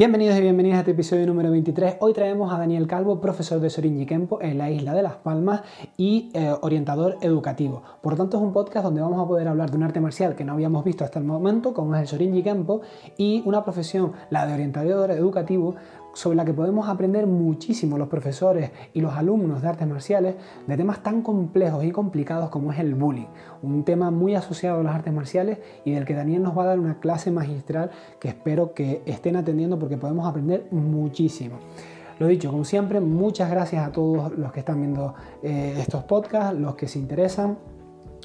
Bienvenidos y bienvenidas a este episodio número 23. Hoy traemos a Daniel Calvo, profesor de Sorinji Kempo en la isla de Las Palmas y eh, orientador educativo. Por tanto, es un podcast donde vamos a poder hablar de un arte marcial que no habíamos visto hasta el momento, como es el Sorinji Kempo, y una profesión, la de orientador educativo, sobre la que podemos aprender muchísimo los profesores y los alumnos de artes marciales de temas tan complejos y complicados como es el bullying, un tema muy asociado a las artes marciales y del que Daniel nos va a dar una clase magistral que espero que estén atendiendo porque podemos aprender muchísimo. Lo dicho, como siempre, muchas gracias a todos los que están viendo eh, estos podcasts, los que se interesan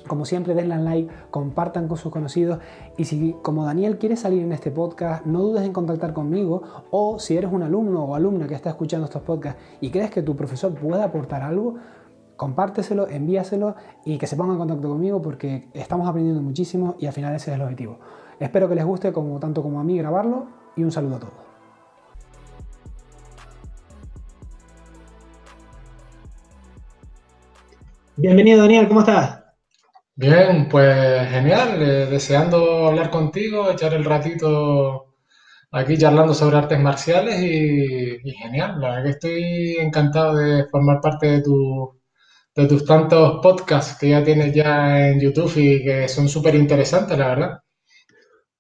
como siempre, denle like, compartan con sus conocidos y si como Daniel quieres salir en este podcast, no dudes en contactar conmigo o si eres un alumno o alumna que está escuchando estos podcasts y crees que tu profesor puede aportar algo, compárteselo, envíaselo y que se ponga en contacto conmigo porque estamos aprendiendo muchísimo y al final ese es el objetivo. Espero que les guste como tanto como a mí grabarlo y un saludo a todos. Bienvenido Daniel, ¿cómo estás? Bien, pues genial, eh, deseando hablar contigo, echar el ratito aquí charlando sobre artes marciales y, genial, la verdad que estoy encantado de formar parte de, tu, de tus tantos podcasts que ya tienes ya en YouTube y que son súper interesantes, la verdad.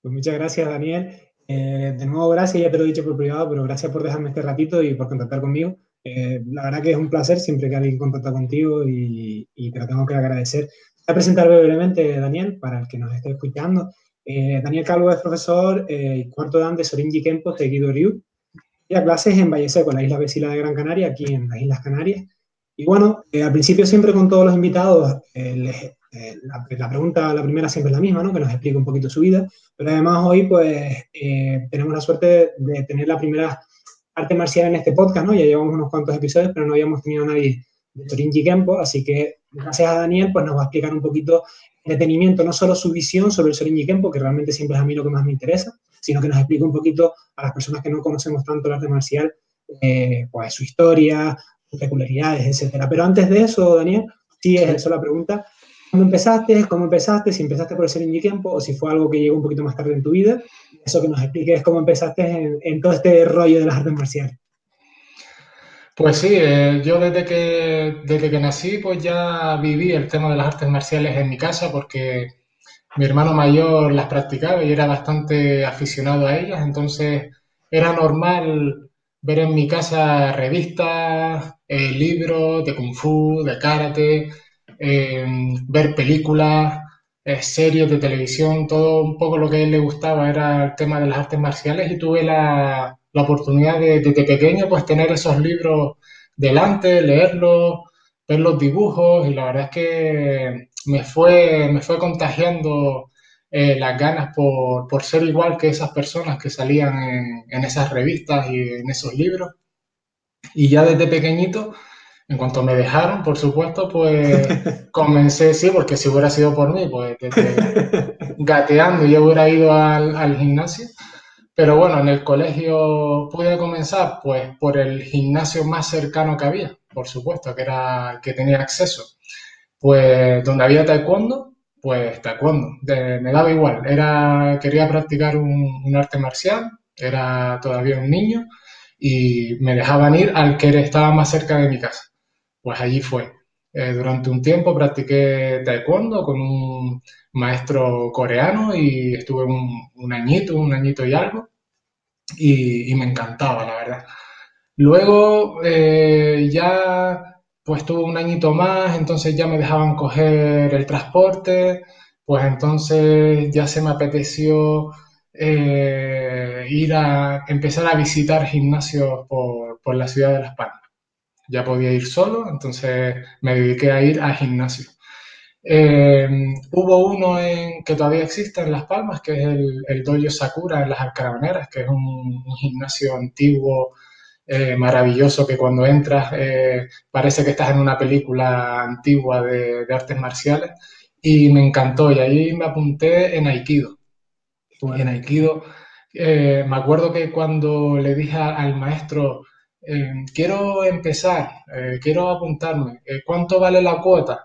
Pues muchas gracias, Daniel. Eh, de nuevo, gracias, ya te lo he dicho por privado, pero gracias por dejarme este ratito y por contactar conmigo. Eh, la verdad que es un placer siempre que alguien contacta contigo y, y te lo tengo que agradecer. A presentar brevemente Daniel para el que nos esté escuchando. Eh, Daniel Calvo es profesor eh, cuarto dan de Sorinji Kempo de Guido Ryu y a clases en Valle Seco, la isla vecina de Gran Canaria, aquí en las Islas Canarias. Y bueno, eh, al principio siempre con todos los invitados, la, la, pregunta, la primera siempre es la misma, ¿no? Que nos explique un poquito su vida, pero además hoy pues tenemos la suerte de tener la primera arte marcial en este podcast, ¿no? Ya llevamos unos cuantos episodios, pero no habíamos tenido a nadie de Sorinji Kempo, así que gracias a Daniel, pues nos va a explicar un poquito en detenimiento, no solo su visión sobre el Sorinji Kempo, que realmente siempre es a mí lo que más me interesa, sino que nos explique un poquito a las personas que no conocemos tanto el arte marcial, eh, pues su historia, sus peculiaridades, etcétera. Pero antes de eso, Daniel, sí es eso la pregunta. ¿Cómo empezaste? ¿Cómo empezaste? Si empezaste por el Sorinji Kempo o si fue algo que llegó un poquito más tarde en tu vida. Eso que nos expliques cómo empezaste en, en todo este rollo de las artes marciales. Pues sí, eh, yo desde que, desde que nací pues ya viví el tema de las artes marciales en mi casa porque mi hermano mayor las practicaba y era bastante aficionado a ellas, entonces era normal ver en mi casa revistas, eh, libros de kung fu, de karate, eh, ver películas, series de televisión, todo un poco lo que a él le gustaba era el tema de las artes marciales y tuve la, la oportunidad de, desde pequeño pues tener esos libros delante, leerlos, ver los dibujos y la verdad es que me fue, me fue contagiando eh, las ganas por, por, ser igual que esas personas que salían en, en, esas revistas y en esos libros. Y ya desde pequeñito, en cuanto me dejaron, por supuesto, pues comencé, sí, porque si hubiera sido por mí, pues desde gateando ya hubiera ido al, al gimnasio. Pero bueno, en el colegio pude comenzar pues por el gimnasio más cercano que había, por supuesto, que era que tenía acceso. Pues donde había taekwondo, pues taekwondo, me daba igual. Era, quería practicar un, arte marcial, era todavía un niño y me dejaban ir al que estaba más cerca de mi casa. Pues allí fue. Eh, durante un tiempo practiqué taekwondo con un maestro coreano y estuve un, añito, un añito y algo, y, me encantaba, la verdad. Luego eh, ya pues tuve un añito más, entonces ya me dejaban coger el transporte, pues entonces ya se me apeteció eh, ir a empezar a visitar gimnasios por, por la ciudad de Las Palmas. Ya podía ir solo, entonces me dediqué a ir a gimnasio. Eh, hubo uno en, que todavía existe en Las Palmas, que es el, el Dojo Sakura en las Alcarabaneras, que es un, gimnasio antiguo, eh, maravilloso, que cuando entras eh, parece que estás en una película antigua de, artes marciales. Y me encantó, y ahí me apunté en Aikido. En Aikido, me acuerdo que cuando le dije al maestro, quiero empezar, quiero apuntarme, ¿cuánto vale la cuota?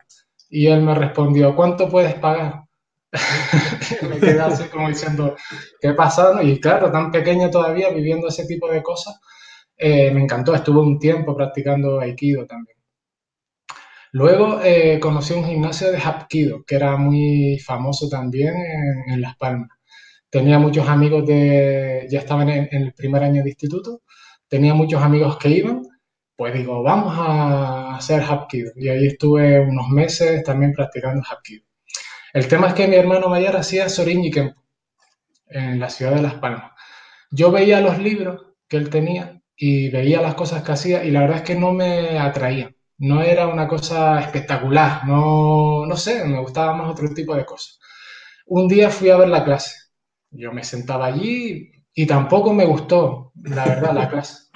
Y él me respondió, ¿cuánto puedes pagar? me quedé así como diciendo, ¿qué pasa? Y claro, tan pequeño todavía, viviendo ese tipo de cosas, eh, me encantó. Estuve un tiempo practicando Aikido también. Luego eh, conocí un gimnasio de Hapkido, que era muy famoso también en, Las Palmas. Tenía muchos amigos de, ya estaban en, el primer año de instituto, tenía muchos amigos que iban, pues digo, vamos a hacer Hapkido. Y ahí estuve unos meses también practicando Hapkido. El tema es que mi hermano mayor hacía Sorin y Kempo en la ciudad de Las Palmas. Yo veía los libros que él tenía y veía las cosas que hacía y la verdad es que no me atraía no era una cosa espectacular, no, no sé, me gustaba más otro tipo de cosas. Un día fui a ver la clase, yo me sentaba allí y tampoco me gustó, la verdad, la clase.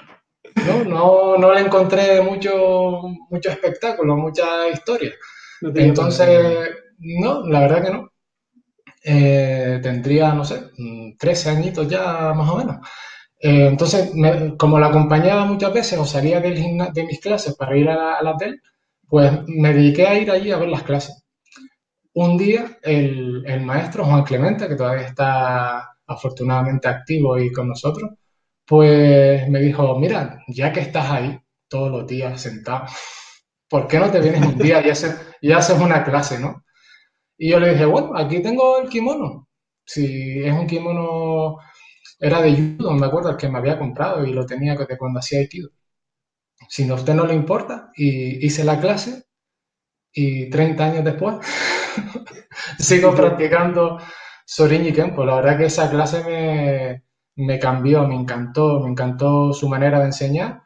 No, no, no le encontré mucho, mucho espectáculo, mucha historia. Entonces, no, la verdad que no. Eh, tendría, no sé, 13 añitos ya más o menos. Eh, entonces, como la acompañaba muchas veces o salía del de mis clases para ir a, la, pues me dediqué a ir allí a ver las clases. Un día, el, el, maestro Juan Clemente, que todavía está afortunadamente activo y con nosotros, pues me dijo, mira, ya que estás ahí todos los días sentado, ¿por qué no te vienes un día y haces, y haces una clase, no? Y yo le dije, bueno, aquí tengo el kimono. Si es un kimono era de judo, me acuerdo, el que me había comprado y lo tenía de cuando hacía Aikido. Si a usted no le importa, y hice la clase y 30 años después sigo practicando Sorin y Kempo. La verdad que esa clase me, me cambió, me encantó, me encantó su manera de enseñar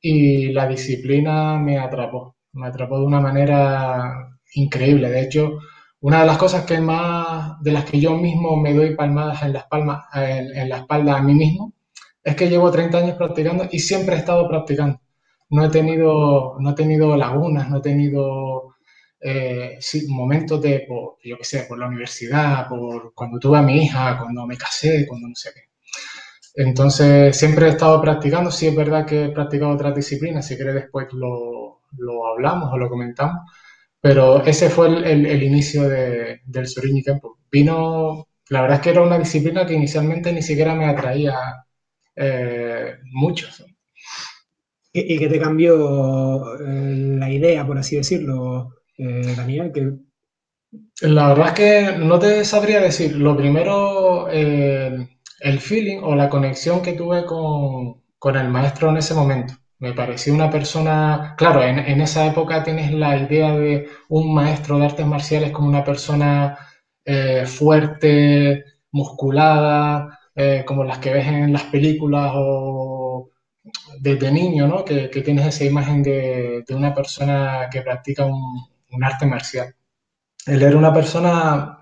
y la disciplina me atrapó, me atrapó de una manera increíble. De hecho, una de las cosas que más, de las que yo mismo me doy palmadas en la, palmas, en, la espalda a mí mismo, es que llevo 30 años practicando y siempre he estado practicando. No he tenido, no he tenido lagunas, no he tenido eh, momentos de, yo qué sé, por la universidad, por cuando tuve a mi hija, cuando me casé, cuando no sé qué. Entonces, siempre he estado practicando. Sí es verdad que he practicado otras disciplinas, si quieres después lo, lo hablamos o lo comentamos pero ese fue el, inicio de, del Suriñi Kempo. Vino, la verdad es que era una disciplina que inicialmente ni siquiera me atraía eh, mucho. ¿Y, que te cambió eh, la idea, por así decirlo, eh, Daniel? Que... La verdad es que no te sabría decir. Lo primero, el feeling o la conexión que tuve con, con el maestro en ese momento. Me pareció una persona, claro, en, esa época tienes la idea de un maestro de artes marciales como una persona eh, fuerte, musculada, eh, como las que ves en las películas o desde niño, ¿no? Que, tienes esa imagen de, una persona que practica un, arte marcial. Él era una persona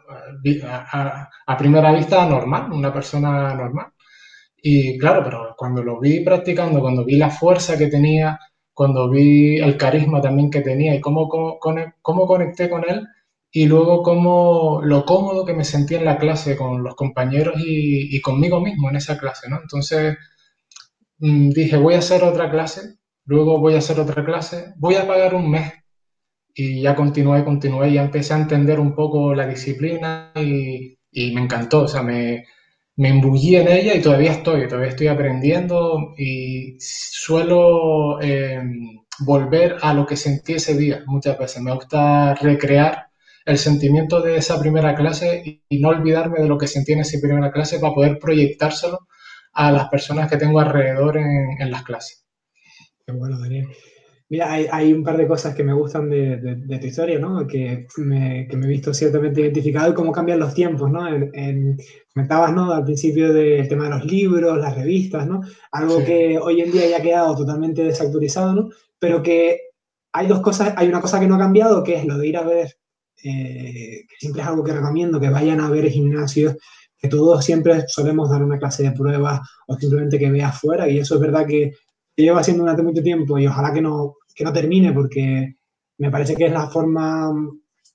a primera vista normal, una persona normal y claro, pero cuando lo vi practicando, cuando vi la fuerza que tenía, cuando vi el carisma también que tenía y cómo, cómo, conecté con él y luego cómo lo cómodo que me sentí en la clase con los compañeros y, conmigo mismo en esa clase, ¿no? Entonces mm, dije, voy a hacer otra clase, luego voy a hacer otra clase, voy a pagar un mes y ya continué, continué y ya empecé a entender un poco la disciplina y, y me encantó, o sea, me, me embullí en ella y todavía estoy, todavía estoy aprendiendo y suelo em, volver a lo que sentí ese día muchas veces. Me gusta recrear el sentimiento de esa primera clase y, no olvidarme de lo que sentí en esa primera clase para poder proyectárselo a las personas que tengo alrededor en, en las clases. Qué bueno, Daniel. Mira, hay, un par de cosas que me gustan de, tu historia, ¿no? Que me, he visto ciertamente identificado y cómo cambian los tiempos, ¿no? En, comentabas, ¿no? Al principio del tema de los libros, las revistas, ¿no? Algo que hoy en día ya ha quedado totalmente desactualizado, ¿no? Pero que hay dos cosas, hay una cosa que no ha cambiado, que es lo de ir a ver, eh, que siempre es algo que recomiendo, que vayan a ver gimnasios, que todos siempre solemos dar una clase de pruebas o simplemente que veas fuera, y eso es verdad que lleva haciendo durante mucho tiempo y ojalá que no, que no termine porque me parece que es la forma,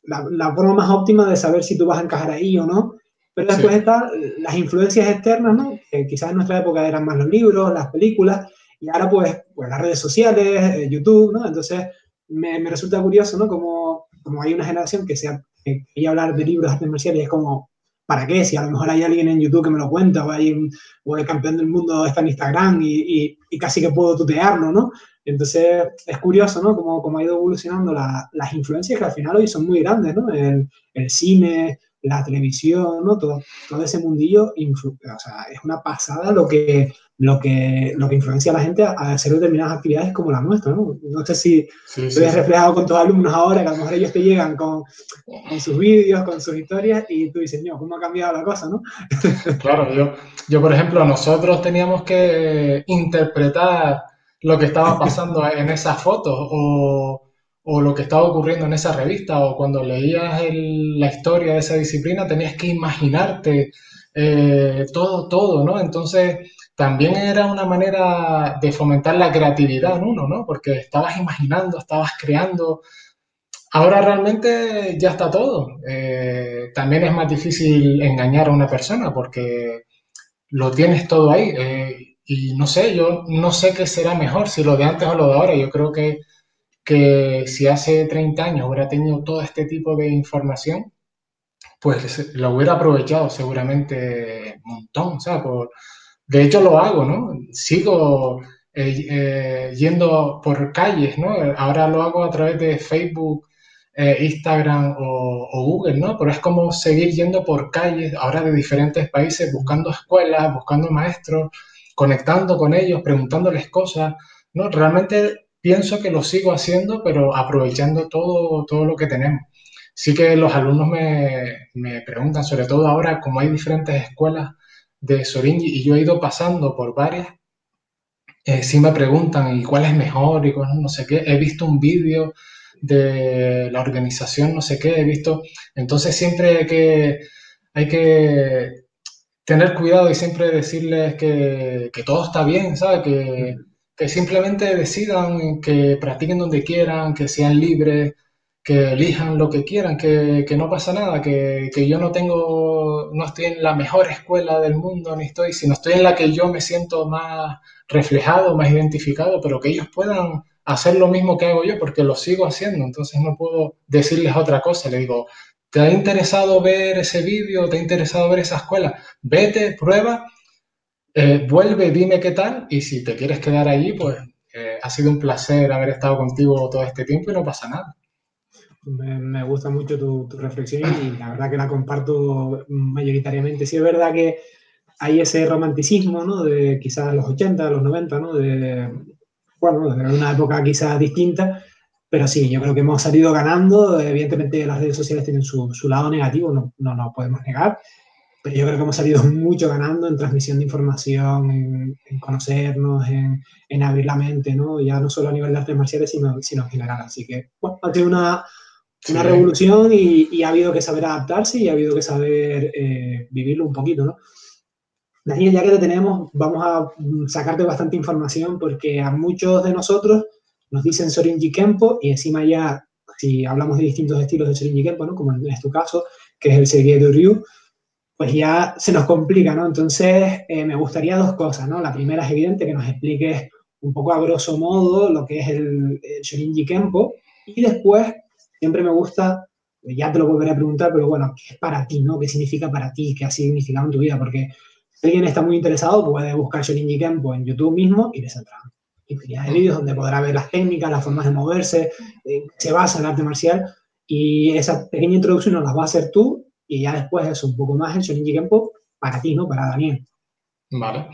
la, forma más óptima de saber si tú vas a encajar ahí o no. Pero después están las influencias externas, ¿no? Que quizás en nuestra época eran más los libros, las películas, y ahora pues, pues las redes sociales, eh, YouTube, ¿no? Entonces me, me, resulta curioso, ¿no? Como, como hay una generación que se ha quería hablar de libros de artes marciales, es como, ¿para qué? Si a lo mejor hay alguien en YouTube que me lo cuenta, o, hay o el campeón del mundo está en Instagram y, y, casi que puedo tutearlo, ¿no? Entonces es curioso, ¿no? Cómo, cómo ha ido evolucionando la, las influencias que al final hoy son muy grandes, ¿no? El, el cine, la televisión, ¿no? Todo, todo ese mundillo, o sea, es una pasada lo que, lo que, lo que influencia a la gente a, hacer determinadas actividades como la nuestra, ¿no? No sé si sí, sí, reflejado con tus alumnos ahora, que a lo mejor ellos te llegan con, con sus vídeos, con sus historias, y tú dices, no, ¿cómo ha cambiado la cosa, no? Claro, yo, yo, por ejemplo, nosotros teníamos que interpretar lo que estaba pasando en esas fotos, o o lo que estaba ocurriendo en esa revista, o cuando leías la historia de esa disciplina, tenías que imaginarte eh, todo, todo, ¿no? Entonces, también era una manera de fomentar la creatividad en uno, ¿no? Porque estabas imaginando, estabas creando. Ahora realmente ya está todo. Eh, también es más difícil engañar a una persona porque lo tienes todo ahí. Eh, y no sé, yo no sé qué será mejor, si lo de antes o lo de ahora. Yo creo que que si hace 30 años hubiera tenido todo este tipo de información, pues lo hubiera aprovechado seguramente un montón, sea, Por, de hecho lo hago, ¿no? Sigo eh, eh, yendo por calles, ¿no? Ahora lo hago a través de Facebook, eh, Instagram o, Google, ¿no? Pero es como seguir yendo por calles, ahora de diferentes países, buscando escuelas, buscando maestros, conectando con ellos, preguntándoles cosas, ¿no? Realmente pienso que lo sigo haciendo, pero aprovechando todo, todo lo que tenemos. Sí que los alumnos me, me preguntan, sobre todo ahora, como hay diferentes escuelas de Soringi y yo he ido pasando por varias, eh, sí me preguntan, ¿y cuál es mejor? Y cuál no sé qué. He visto un vídeo de la organización, no sé qué, he visto. Entonces siempre hay que, hay que tener cuidado y siempre decirles que, que todo está bien, ¿sabes? Que, que simplemente decidan, que practiquen donde quieran, que sean libres, que elijan lo que quieran, que, que no pasa nada, que, yo no tengo, no estoy en la mejor escuela del mundo, ni estoy, sino estoy en la que yo me siento más reflejado, más identificado, pero que ellos puedan hacer lo mismo que hago yo, porque lo sigo haciendo, entonces no puedo decirles otra cosa, le digo, ¿te ha interesado ver ese vídeo? ¿Te ha interesado ver esa escuela? Vete, prueba eh, vuelve, dime qué tal y si te quieres quedar allí, pues eh, ha sido un placer haber estado contigo todo este tiempo y no pasa nada. Me, gusta mucho tu, reflexión y la verdad que la comparto mayoritariamente. Sí es verdad que hay ese romanticismo, ¿no? De quizás los 80, los 90, ¿no? De, bueno, de una época quizás distinta, pero sí, yo creo que hemos salido ganando. Evidentemente las redes sociales tienen su, su lado negativo, no, no nos podemos negar pero yo creo que hemos salido mucho ganando en transmisión de información, en, conocernos, en, en, abrir la mente, ¿no? Ya no solo a nivel de artes marciales, sino, sino en general. Así que, bueno, ha sido una, una revolución y, y, ha habido que saber adaptarse y ha habido que saber eh, vivirlo un poquito, ¿no? Daniel, ya que te tenemos, vamos a sacarte bastante información porque a muchos de nosotros nos dicen Sorinji Kempo y encima ya, si hablamos de distintos estilos de Sorinji Kempo, ¿no? Como en este caso, que es el Serie de Ryu, pues ya se nos complica, ¿no? Entonces, eh, me gustaría dos cosas, ¿no? La primera es evidente que nos expliques un poco a grosso modo lo que es el, el Shorinji Kempo y después siempre me gusta, ya te lo volveré a preguntar, pero bueno, ¿qué es para ti, ¿no? ¿Qué significa para ti? ¿Qué ha significado en tu vida? Porque si alguien está muy interesado, puede buscar Shorinji Kempo en YouTube mismo y le saldrán de vídeos donde podrá ver las técnicas, las formas de moverse, se basa en arte marcial y esa pequeña introducción nos la va a hacer tú y ya después es un poco más el Shorinji Kempo para ti, ¿no? Para Daniel. Vale.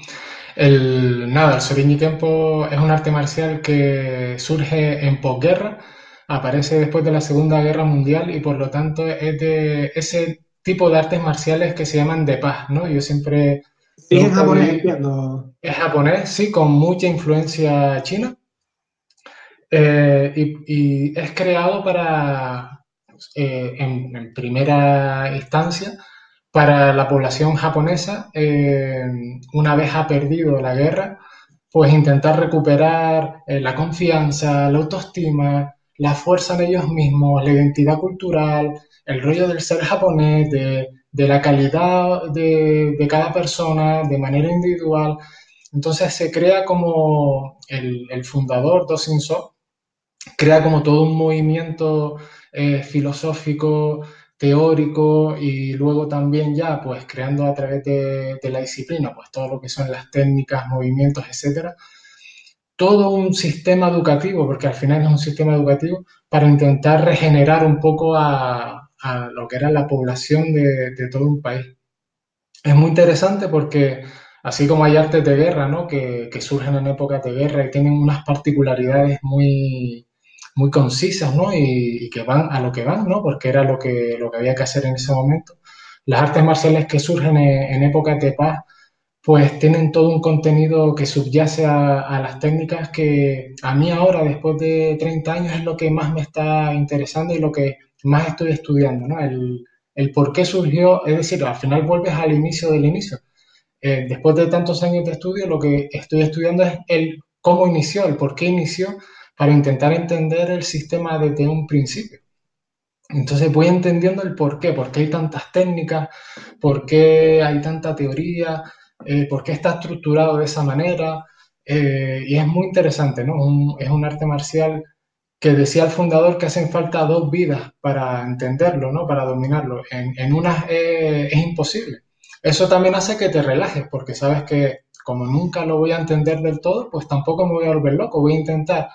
El, nada, el Shorinji Kempo es un arte marcial que surge en posguerra, aparece después de la Segunda Guerra Mundial y por lo tanto es de ese tipo de artes marciales que se llaman de paz, ¿no? Yo siempre... Sí, es japonés, entiendo. Es japonés, sí, con mucha influencia china. Eh, y, y, es creado para, eh, en, primera instancia para la población japonesa, eh, una vez ha perdido la guerra, pues intentar recuperar eh, la confianza, la autoestima, la fuerza en ellos mismos, la identidad cultural, el rollo del ser japonés, de, de la calidad de, de, cada persona de manera individual. Entonces se crea como el, el fundador, Dosin So, crea como todo un movimiento eh, filosófico, teórico y luego también ya pues creando a través de, la disciplina pues todo lo que son las técnicas, movimientos, etcétera, todo un sistema educativo, porque al final es un sistema educativo para intentar regenerar un poco a, lo que era la población de, todo un país. Es muy interesante porque así como hay artes de guerra, ¿no? que, que surgen en épocas de guerra y tienen unas particularidades muy, muy concisas, ¿no? Y, que van a lo que van, ¿no? Porque era lo que, lo que había que hacer en ese momento. Las artes marciales que surgen en, épocas de paz, pues tienen todo un contenido que subyace a, las técnicas que a mí ahora, después de 30 años, es lo que más me está interesando y lo que más estoy estudiando, ¿no? El, por qué surgió, es decir, al final vuelves al inicio del inicio. Eh, después de tantos años de estudio, lo que estoy estudiando es el cómo inició, el por qué inició para intentar entender el sistema desde un principio. Entonces voy entendiendo el por qué, por qué hay tantas técnicas, por qué hay tanta teoría, eh, por qué está estructurado de esa manera. Eh, y es muy interesante, ¿no? es un arte marcial que decía el fundador que hacen falta dos vidas para entenderlo, ¿no? Para dominarlo. En, en una es imposible. Eso también hace que te relajes, porque sabes que como nunca lo voy a entender del todo, pues tampoco me voy a volver loco. Voy a intentar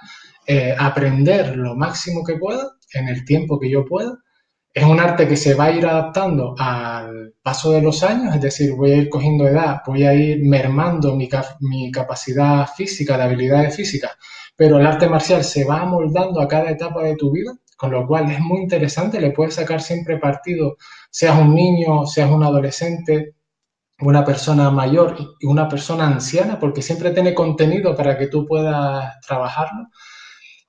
eh, aprender lo máximo que pueda en el tiempo que yo pueda. Es un arte que se va a ir adaptando al paso de los años, es decir, voy a ir cogiendo edad, voy a ir mermando mi, mi capacidad física, de habilidades físicas, pero el arte marcial se va amoldando a cada etapa de tu vida, con lo cual es muy interesante, le puedes sacar siempre partido, seas un niño, seas un adolescente, una persona mayor y una persona anciana, porque siempre tiene contenido para que tú puedas trabajarlo.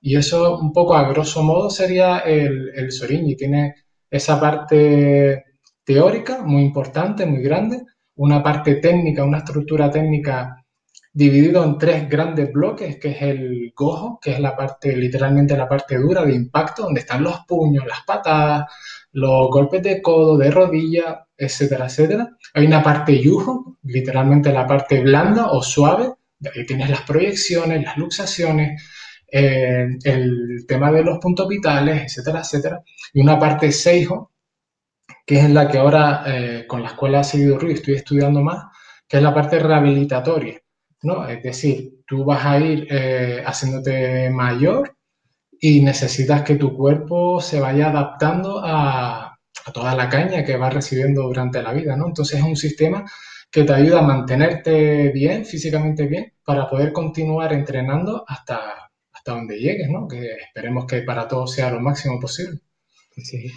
Y eso un poco a grosso modo sería el, el Soriñi. Tiene esa parte teórica muy importante, muy grande, una parte técnica, una estructura técnica dividido en tres grandes bloques, que es el gojo, que es la parte, literalmente la parte dura de impacto, donde están los puños, las patadas, los golpes de codo, de rodilla, etcétera, etcétera. Hay una parte yujo, literalmente la parte blanda o suave, ahí tienes las proyecciones, las luxaciones, eh, el tema de los puntos vitales, etcétera, etcétera. Y una parte Seijo, que es la que ahora eh, con la escuela Seguido Ruiz estoy estudiando más, que es la parte rehabilitatoria, ¿no? Es decir, tú vas a ir eh, haciéndote mayor y necesitas que tu cuerpo se vaya adaptando a, a, toda la caña que vas recibiendo durante la vida, ¿no? Entonces es un sistema que te ayuda a mantenerte bien, físicamente bien, para poder continuar entrenando hasta donde llegues, ¿no? Que esperemos que para todos sea lo máximo posible. Sí.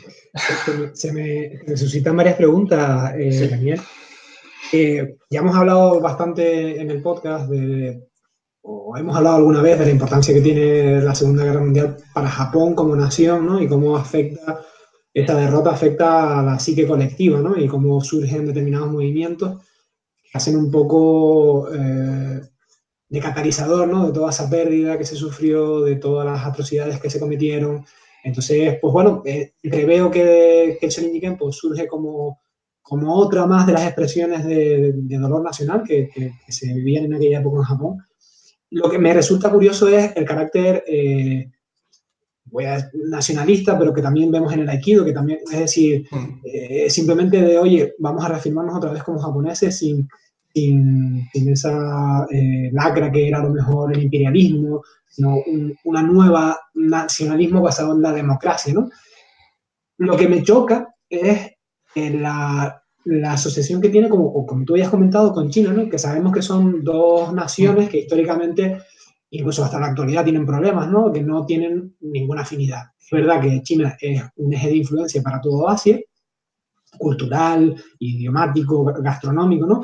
Se me, suscitan varias preguntas, eh, Daniel. Eh, ya hemos hablado bastante en el podcast de, o hemos hablado alguna vez de la importancia que tiene la Segunda Guerra Mundial para Japón como nación, ¿no? Y cómo afecta, esta derrota afecta a la psique colectiva, ¿no? Y cómo surgen determinados movimientos que hacen un poco eh, de catalizador, ¿no? De toda esa pérdida que se sufrió, de todas las atrocidades que se cometieron. Entonces, pues bueno, eh, que, que el pues, surge como, como otra más de las expresiones de, dolor nacional que, se vivían en aquella época en Japón. Lo que me resulta curioso es el carácter, eh, voy a nacionalista, pero que también vemos en el Aikido, que también, es decir, mm. eh, simplemente de, oye, vamos a reafirmarnos otra vez como japoneses sin, sin, esa eh, lacra que era a lo mejor el imperialismo, sino un una nueva nacionalismo basado en la democracia, ¿no? Lo que me choca es la, la, asociación que tiene, como, como tú habías comentado, con China, ¿no? Que sabemos que son dos naciones que históricamente, incluso hasta la actualidad, tienen problemas, ¿no? Que no tienen ninguna afinidad. Es verdad que China es un eje de influencia para todo Asia, cultural, idiomático, gastronómico, ¿no?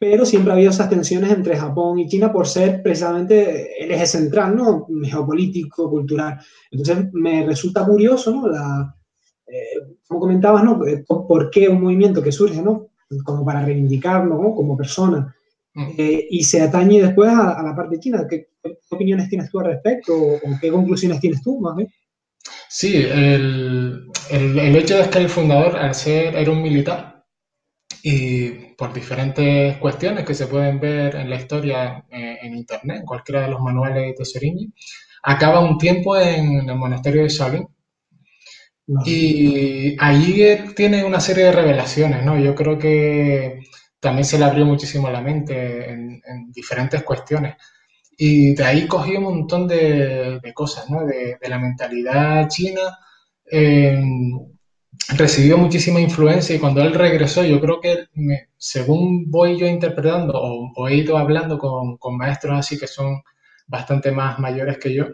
Pero siempre ha habido esas tensiones entre Japón y China por ser precisamente el eje central, ¿no? Geopolítico, cultural. Entonces, me resulta curioso, ¿no? La, eh, como comentabas, ¿no? Eh, ¿Por qué un movimiento que surge, ¿no? Como para reivindicarlo, ¿no? Como persona. Mm. Eh, y se atañe después a, la parte china. ¿Qué, opiniones tienes tú al respecto o, qué conclusiones tienes tú, más bien? Sí, el, el, el, hecho de que el fundador, al ser, era un militar, y por diferentes cuestiones que se pueden ver en la historia eh, en internet, en cualquiera de los manuales de Serigny, acaba un tiempo en el monasterio de Shaolin. Y allí tiene una serie de revelaciones, ¿no? Yo creo que también se le abrió muchísimo la mente en, diferentes cuestiones. Y de ahí cogí un montón de, cosas, ¿no? De, la mentalidad china. Recibió muchísima influencia y cuando él regresó, yo creo que según voy yo interpretando o, he ido hablando con, con, maestros así que son bastante más mayores que yo,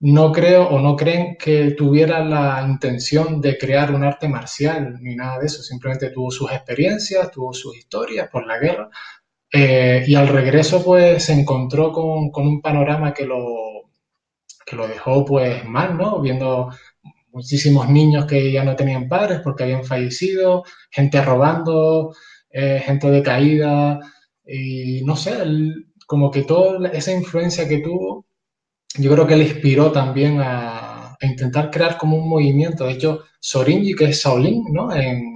no creo o no creen que tuviera la intención de crear un arte marcial ni nada de eso, simplemente tuvo sus experiencias, tuvo sus historias por la guerra eh, y al regreso pues se encontró con, un panorama que lo, que lo dejó pues mal, ¿no? Viendo muchísimos niños que ya no tenían padres porque habían fallecido, gente robando, eh, gente decaída y no sé, como que toda esa influencia que tuvo yo creo que le inspiró también a, intentar crear como un movimiento. De hecho, Sorinji, que es Shaolin, ¿no? En,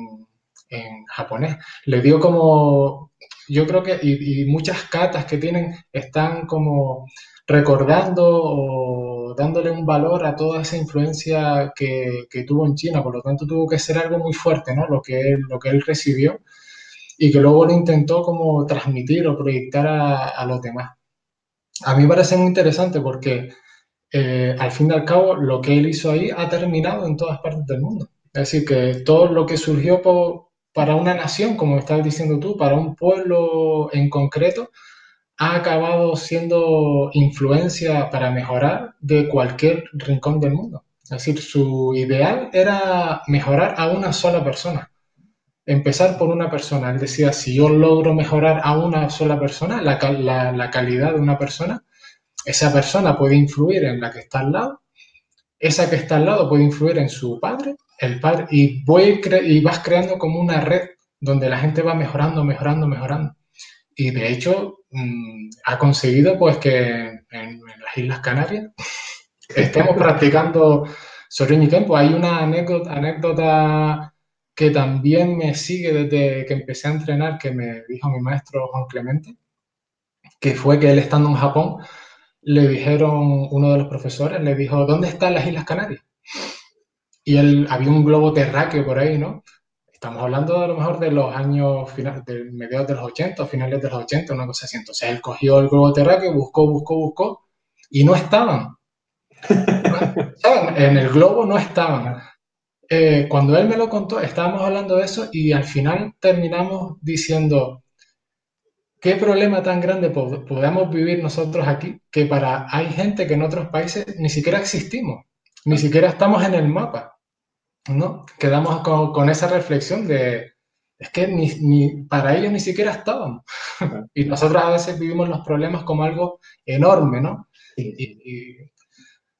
japonés, le dio como, yo creo que, y, muchas catas que tienen están como recordando o dándole un valor a toda esa influencia que, tuvo en China. Por lo tanto, tuvo que ser algo muy fuerte, ¿no? Lo que él, lo que él recibió y que luego lo intentó como transmitir o proyectar a los demás a mí me parece muy interesante porque eh, al fin y al cabo lo que él hizo ahí ha terminado en todas partes del mundo. Es decir, que todo lo que surgió para una nación, como estás diciendo tú, para un pueblo en concreto, ha acabado siendo influencia para mejorar de cualquier rincón del mundo. Es decir, su ideal era mejorar a una sola persona empezar por una persona. Él decía, si yo logro mejorar a una sola persona, la, calidad de una persona, esa persona puede influir en la que está al lado, esa que está al lado puede influir en su padre, el padre, y, voy y vas creando como una red donde la gente va mejorando, mejorando, mejorando. Y de hecho, mm, ha conseguido pues que en, las Islas Canarias estemos practicando Sorin y Tempo. Hay una anécdota, anécdota que también me sigue desde que empecé a entrenar, que me dijo mi maestro Juan Clemente, que fue que él estando en Japón, le dijeron, uno de los profesores, le dijo, ¿dónde están las Islas Canarias? Y él, había un globo terráqueo por ahí, ¿no? Estamos hablando a lo mejor de los años finales, de mediados de los 80, finales de los 80, una cosa así. Entonces él cogió el globo terráqueo, buscó, buscó, buscó, y no estaban. En el globo no estaban. Eh, cuando él me lo contó, estábamos hablando de eso y al final terminamos diciendo, ¿qué problema tan grande podemos vivir nosotros aquí que para hay gente que en otros países ni siquiera existimos, ni siquiera estamos en el mapa? ¿No? Quedamos con, esa reflexión de, es que ni, para ellos ni siquiera estábamos. y nosotros a veces vivimos los problemas como algo enorme, ¿no? y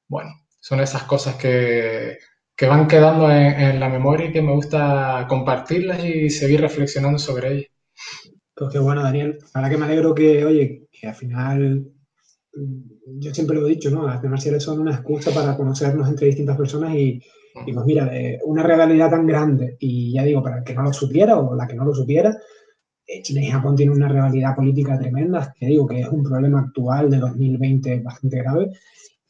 bueno, son esas cosas que que van quedando en, la memoria y que me gusta compartirlas y seguir reflexionando sobre ellas. Pues qué bueno, Daniel. Ahora que me alegro que, oye, que al final, yo siempre lo he dicho, ¿no? Las marciales son una excusa para conocernos entre distintas personas y, y pues mira, una realidad tan grande, y ya digo, para el que no lo supiera o la que no lo supiera, eh, China y Japón tienen una realidad política tremenda, que digo que es un problema actual de 2020 bastante grave,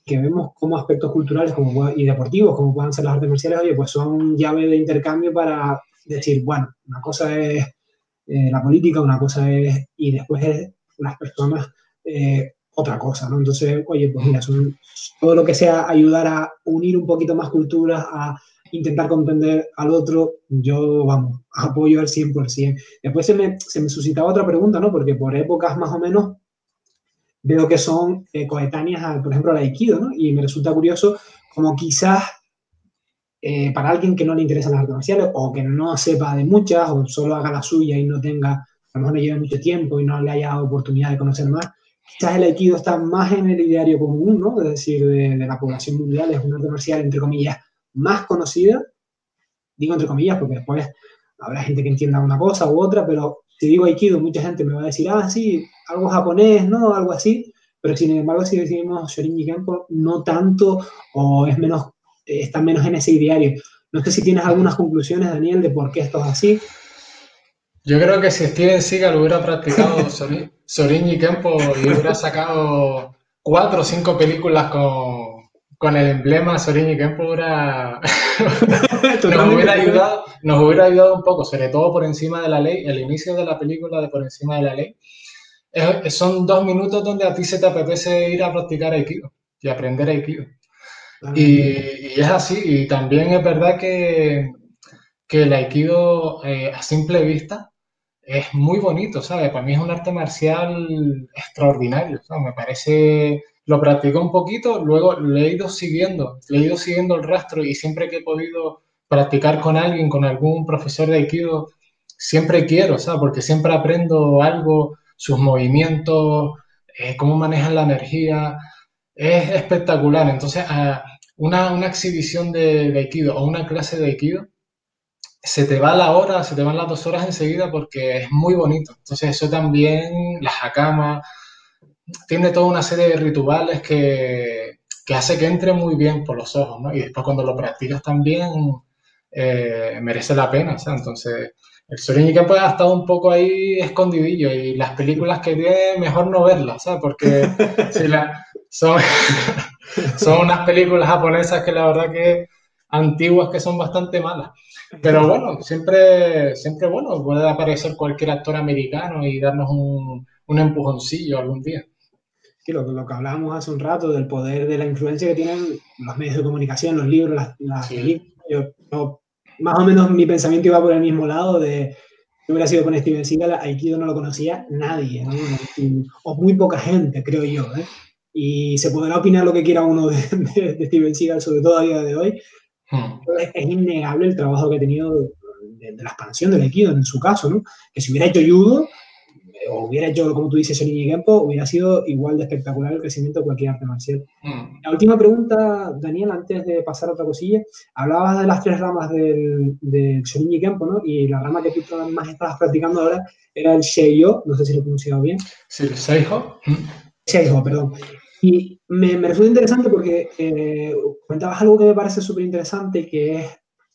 que vemos como aspectos culturales como, y deportivos, como puedan ser las artes marciales, oye, pues son llave de intercambio para decir, bueno, una cosa es eh, la política, una cosa es, y después es las personas, eh, otra cosa, ¿no? Entonces, oye, pues mira, son, todo lo que sea ayudar a unir un poquito más culturas, a intentar comprender al otro, yo, vamos, apoyo al 100%. Después se me, se me suscitaba otra pregunta, ¿no? Porque por épocas más o menos veo que son eh, coetáneas, por ejemplo, al Aikido, ¿no? Y me resulta curioso como quizás eh, para alguien que no le interesan las artes marciales o que no sepa de muchas o solo haga la suya y no tenga, a lo mejor no lleve mucho tiempo y no le haya oportunidad de conocer más, quizás el Aikido está más en el ideario común, ¿no? Es decir, de, de la población mundial, es una arte marcial, entre comillas, más conocida, digo entre comillas porque después habrá gente que entienda una cosa u otra, pero si digo Aikido, mucha gente me va a decir, ah, sí, algo japonés, ¿no? Algo así. Pero sin embargo, si decimos Shorinji Kenpo, no tanto o es menos, está menos en ese ideario. No sé si tienes algunas conclusiones, Daniel, de por qué esto es así. Yo creo que si Steven Seagal hubiera practicado Shorinji Kenpo y hubiera sacado cuatro o cinco películas con, con el emblema Sorin y Kempo nos, hubiera ayudado, nos hubiera ayudado un poco, sobre todo por encima de la ley, el inicio de la película de Por encima de la ley. son dos minutos donde a ti se te apetece ir a practicar Aikido y aprender Aikido. Y, es así, y también es verdad que, que el Aikido eh, a simple vista es muy bonito, ¿sabes? Para mí es un arte marcial extraordinario, Me parece, lo practico un poquito, luego le he ido siguiendo, le he ido siguiendo el rastro y siempre que he podido practicar con alguien, con algún profesor de Aikido, siempre quiero, ¿sabes? Porque siempre aprendo algo, sus movimientos, eh, cómo manejan la energía, es espectacular. Entonces, una, una exhibición de, de Aikido o una clase de Aikido se te va la hora, se te van las dos horas enseguida porque es muy bonito. Entonces eso también, la hakama, tiene toda una serie de rituales que, que hace que entre muy bien por los ojos, ¿no? Y después cuando lo practicas también eh, merece la pena, ¿sabes? Entonces el Sorin pues ha estado un poco ahí escondidillo y las películas que tiene mejor no verlas, ¿sabes? Porque si la, son, son unas películas japonesas que la verdad que antiguas que son bastante malas. Pero bueno, siempre, siempre bueno, puede aparecer cualquier actor americano y darnos un, un empujoncillo algún día. Sí, lo, lo, que hablábamos hace un rato del poder de la influencia que tienen los medios de comunicación, los libros, las, las películas. Yo, más o menos mi pensamiento iba por el mismo lado de que hubiera sido con Steven Seagal, Aikido no lo conocía nadie, o muy poca gente, creo yo. ¿eh? Y se podrá opinar lo que quiera uno de, de, de Steven Seagal, sobre todo a día de hoy, Hmm. Es, innegable el trabajo que ha tenido de, la expansión del Aikido en su caso, ¿no? Que si hubiera hecho judo, o hubiera hecho, como tú dices, Shonin Gempo, hubiera sido igual de espectacular el crecimiento de cualquier arte marcial. Hmm. La última pregunta, Daniel, antes de pasar a otra cosilla, hablabas de las tres ramas del, del Shonin Gempo, ¿no? Y la rama que tú más estabas practicando ahora era el Sheiyo, no sé si lo he pronunciado bien. Sí, el Seijo. Seijo, perdón. Y me, me resulta interesante porque eh, comentabas algo que me parece súper interesante, que es,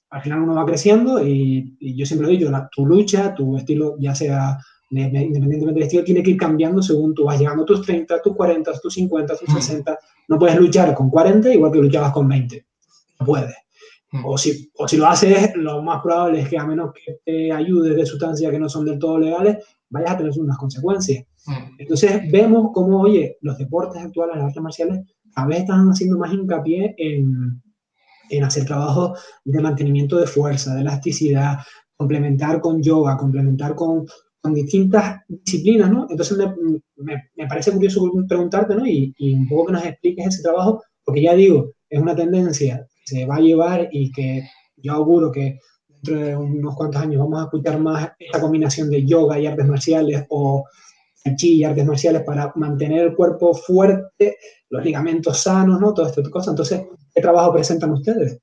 al final uno va creciendo y, yo siempre lo digo, la, tu lucha, tu estilo, ya sea independientemente del estilo, tiene que ir cambiando según tú vas llegando a tus 30, tus 40, tus 50, tus 60. No puedes luchar con 40 igual que luchabas con 20. No puedes. O si, o si lo haces, lo más probable es que a menos que te ayudes de sustancias que no son del todo legales, vayas a tener unas consecuencias. Mm. Entonces vemos cómo, oye, los deportes actuales, las artes marciales, a veces están haciendo más hincapié en, en hacer trabajo de mantenimiento de fuerza, de elasticidad, complementar con yoga, complementar con, con distintas disciplinas, ¿no? Entonces me, me, parece curioso preguntarte, ¿no? Y, y, un poco que nos expliques ese trabajo, porque ya digo, es una tendencia que se va a llevar y que yo auguro que dentro de unos cuantos años vamos a escuchar más esta combinación de yoga y artes marciales o y artes marciales para mantener el cuerpo fuerte, los ligamentos sanos, ¿no? Todas estas cosas. Entonces, ¿qué trabajo presentan ustedes?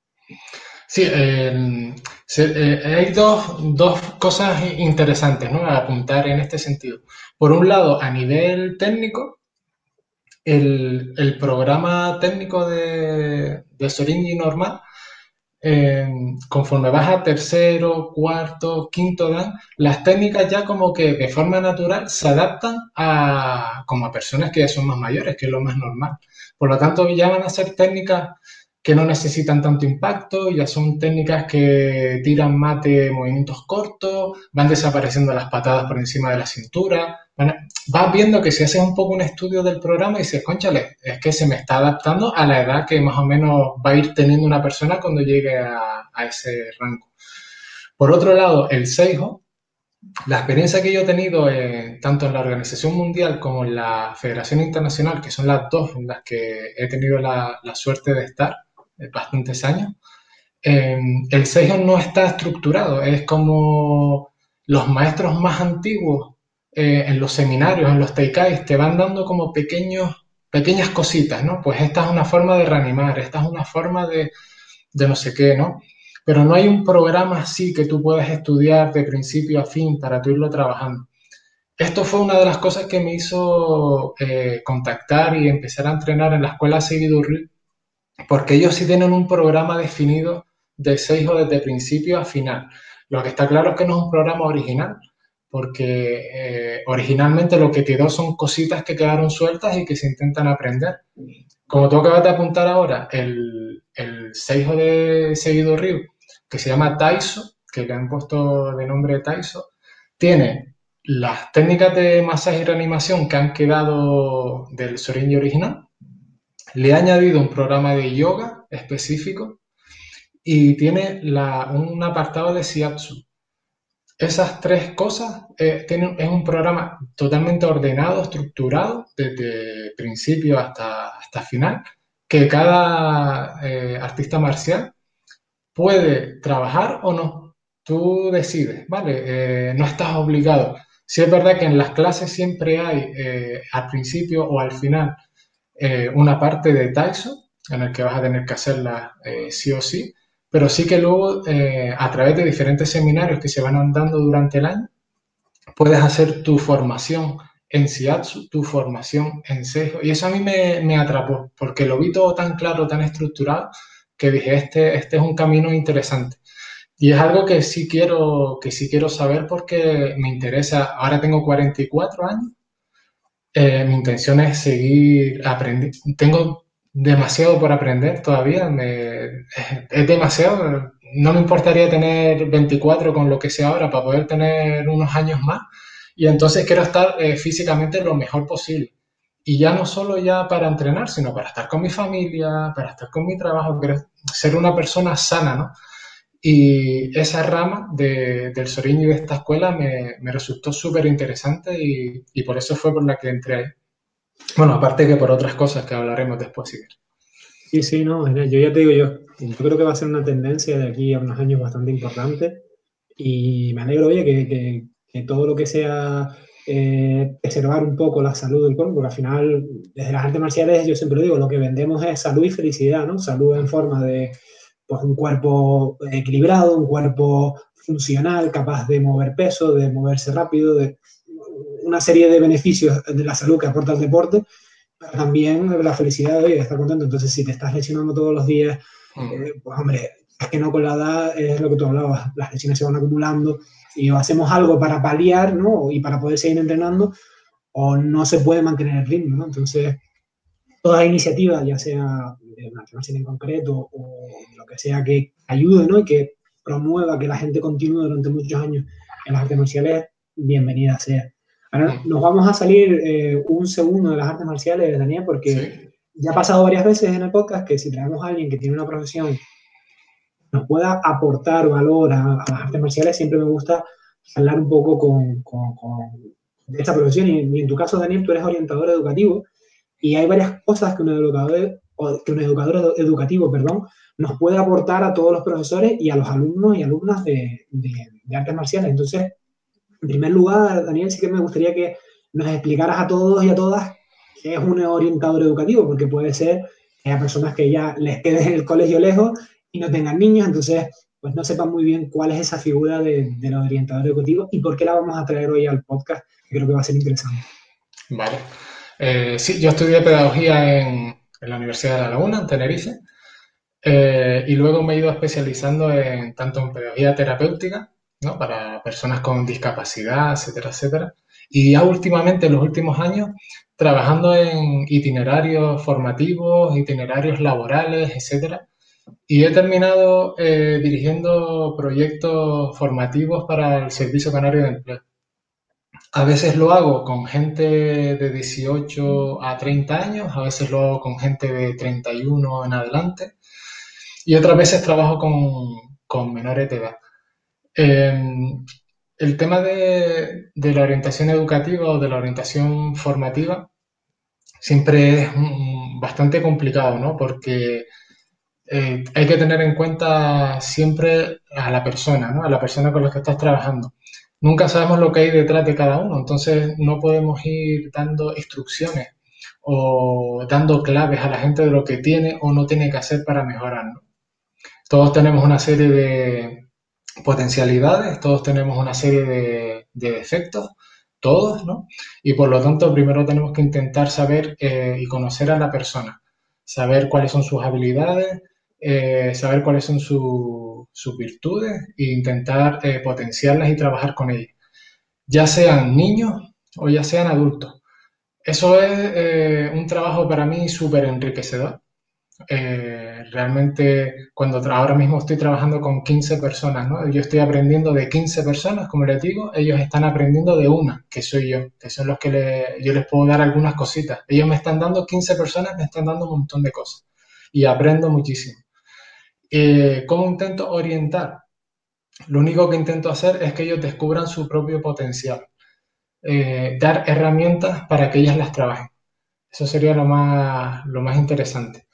Sí, eh, eh, hay dos, dos, cosas interesantes ¿no? a apuntar en este sentido. Por un lado, a nivel técnico, el, el programa técnico de, de Soringi normal conforme vas a tercero, cuarto, quinto dan, las técnicas ya como que de forma natural se adaptan a como a personas que ya son más mayores, que es lo más normal. Por lo tanto, ya van a ser técnicas que no necesitan tanto impacto, ya son técnicas que tiran más de movimientos cortos, van desapareciendo las patadas por encima de la cintura, vas viendo que si haces un poco un estudio del programa y dices, conchale, es que se me está adaptando a la edad que más o menos va a ir teniendo una persona cuando llegue a, ese rango. Por otro lado, el Seijo, la experiencia que yo he tenido tanto en la Organización Mundial como en la Federación Internacional, que son las dos en las que he tenido la, suerte de estar bastantes años, eh, el Seijo no está estructurado, es como los maestros más antiguos eh, en los seminarios, en los taikais, te van dando como pequeños, pequeñas cositas, ¿no? Pues esta es una forma de reanimar, esta es una forma de, de no sé qué, ¿no? Pero no hay un programa así que tú puedas estudiar de principio a fin para tú irlo trabajando. Esto fue una de las cosas que me hizo eh, contactar y empezar a entrenar en la escuela Seguidurri, porque ellos sí tienen un programa definido de seis o desde principio a final. Lo que está claro es que no es un programa original, porque eh, originalmente lo que quedó son cositas que quedaron sueltas y que se intentan aprender. como tú acabas de apuntar ahora, el, el seijo de Seguido Ryu, que se llama Taiso, que le han puesto de nombre Taiso, tiene las técnicas de masaje y reanimación que han quedado del Sorinji original, le ha añadido un programa de yoga específico y tiene un apartado de Shiatsu. Esas tres cosas eh, es un programa totalmente ordenado, estructurado, desde principio hasta, hasta final, que cada eh, artista marcial puede trabajar o no. Tú decides, ¿vale? Eh, no estás obligado. Si es verdad que en las clases siempre hay al principio o al final una parte de Taiso en el que vas a tener que hacerla sí o sí, pero sí que luego eh, a través de diferentes seminarios que se van dando durante el año, puedes hacer tu formación en Shiatsu, tu formación en Seijo. Y eso a mí me, atrapó, porque lo vi todo tan claro, tan estructurado, que dije, este, este es un camino interesante. Y es algo que sí quiero, que sí quiero saber porque me interesa. Ahora tengo 44 años. Eh, mi intención es seguir aprendiendo. Tengo demasiado por aprender todavía. es demasiado. No me importaría tener 24 con lo que sea ahora para poder tener unos años más. Y entonces quiero estar eh, físicamente lo mejor posible. Y ya no solo ya para entrenar, sino para estar con mi familia, para estar con mi trabajo, quiero ser una persona sana, ¿no? Y esa rama de, del Soriño y de esta escuela me, me resultó súper interesante y, y por eso fue por la que entré ahí. Bueno, aparte que por otras cosas que hablaremos después, si Sí, sí, no, yo ya te digo, yo, yo creo que va a ser una tendencia de aquí a unos años bastante importante y me alegro, oye, que, que, todo lo que sea eh, preservar un poco la salud del cuerpo, porque al final, desde las artes marciales, yo siempre digo, lo que vendemos es salud y felicidad, ¿no? Salud en forma de pues, un cuerpo equilibrado, un cuerpo funcional, capaz de mover peso, de moverse rápido, de una serie de beneficios de la salud que aporta el deporte, pero también la felicidad de, estar contento. Entonces, si te estás lesionando todos los días, mm. eh, pues hombre, es que no con la edad es lo que tú hablabas, las lesiones se van acumulando y o hacemos algo para paliar, ¿no? Y para poder seguir entrenando, o no se puede mantener el ritmo, ¿no? Entonces, toda iniciativa, ya sea de una en concreto o lo que sea que ayude, ¿no? Y que promueva que la gente continúe durante muchos años en las artes marciales, bienvenida sea. Ahora nos vamos a salir eh, un segundo de las artes marciales, Daniel, porque ya ha pasado varias veces en el podcast que si traemos a alguien que tiene una profesión nos pueda aportar valor a, las artes marciales, siempre me gusta hablar un poco con, con, esta profesión. Y, en tu caso, Daniel, tú eres orientador educativo y hay varias cosas que un educador, que un educador educativo perdón, nos puede aportar a todos los profesores y a los alumnos y alumnas de, de artes marciales. Entonces, en primer lugar, Daniel, sí que me gustaría que nos explicaras a todos y a todas qué es un orientador educativo, porque puede ser que haya personas que ya les quede en el colegio lejos y no tengan niños, entonces pues no sepan muy bien cuál es esa figura de, del orientador educativo y por qué la vamos a traer hoy al podcast, que creo que va a ser interesante. Vale. Eh, sí, yo estudié pedagogía en, la Universidad de La Laguna, en Tenerife, eh, y luego me he ido especializando en tanto en pedagogía terapéutica para personas con discapacidad, etcétera, etcétera. Y ya últimamente, en los últimos años, trabajando en itinerarios formativos, itinerarios laborales, etcétera. Y he terminado eh, dirigiendo proyectos formativos para el Servicio Canario de Empleo. A veces lo hago con gente de 18 a 30 años, a veces lo hago con gente de 31 en adelante y otras veces trabajo con, con menores de edad. Em, el tema de, la orientación educativa o de la orientación formativa siempre es bastante complicado, ¿no? Porque eh, hay que tener en cuenta siempre a la persona, ¿no? A la persona con la que estás trabajando. Nunca sabemos lo que hay detrás de cada uno, entonces no podemos ir dando instrucciones o dando claves a la gente de lo que tiene o no tiene que hacer para mejorar, Todos tenemos una serie de, potencialidades, todos tenemos una serie de, defectos, todos, ¿no? Y por lo tanto, primero tenemos que intentar saber eh, y conocer a la persona, saber cuáles son sus habilidades, eh, saber cuáles son sus virtudes e intentar eh, potenciarlas y trabajar con ellas, ya sean niños o ya sean adultos. eso es un trabajo para mí súper enriquecedor. Eh, realmente, cuando ahora mismo estoy trabajando con 15 personas, ¿no? Yo estoy aprendiendo de 15 personas, como les digo, ellos están aprendiendo de una, que soy yo, que son los que yo les puedo dar algunas cositas. Ellos me están dando 15 personas, me están dando un montón de cosas y aprendo muchísimo. Eh, ¿Cómo intento orientar? Lo único que intento hacer es que ellos descubran su propio potencial. Eh, dar herramientas para que ellas las trabajen. Eso sería lo más, lo más interesante.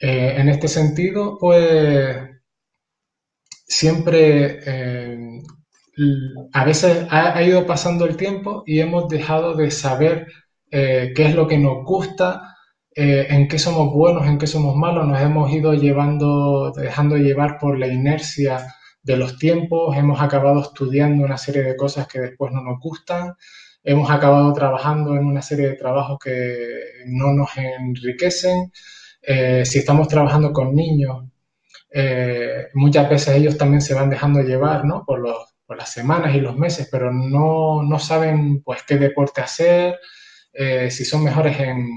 Eh, en este sentido, pues siempre eh, a veces ha, ido pasando el tiempo y hemos dejado de saber qué es lo que nos gusta, en qué somos buenos, en qué somos malos, nos hemos ido llevando, dejando llevar por la inercia de los tiempos, hemos acabado estudiando una serie de cosas que después no nos gustan, hemos acabado trabajando en una serie de trabajos que no nos enriquecen. Eh, si estamos trabajando con niños, eh, muchas veces ellos también se van dejando llevar ¿no? por, los, por las semanas y los meses, pero no, no saben pues, qué deporte hacer, eh, si son mejores en,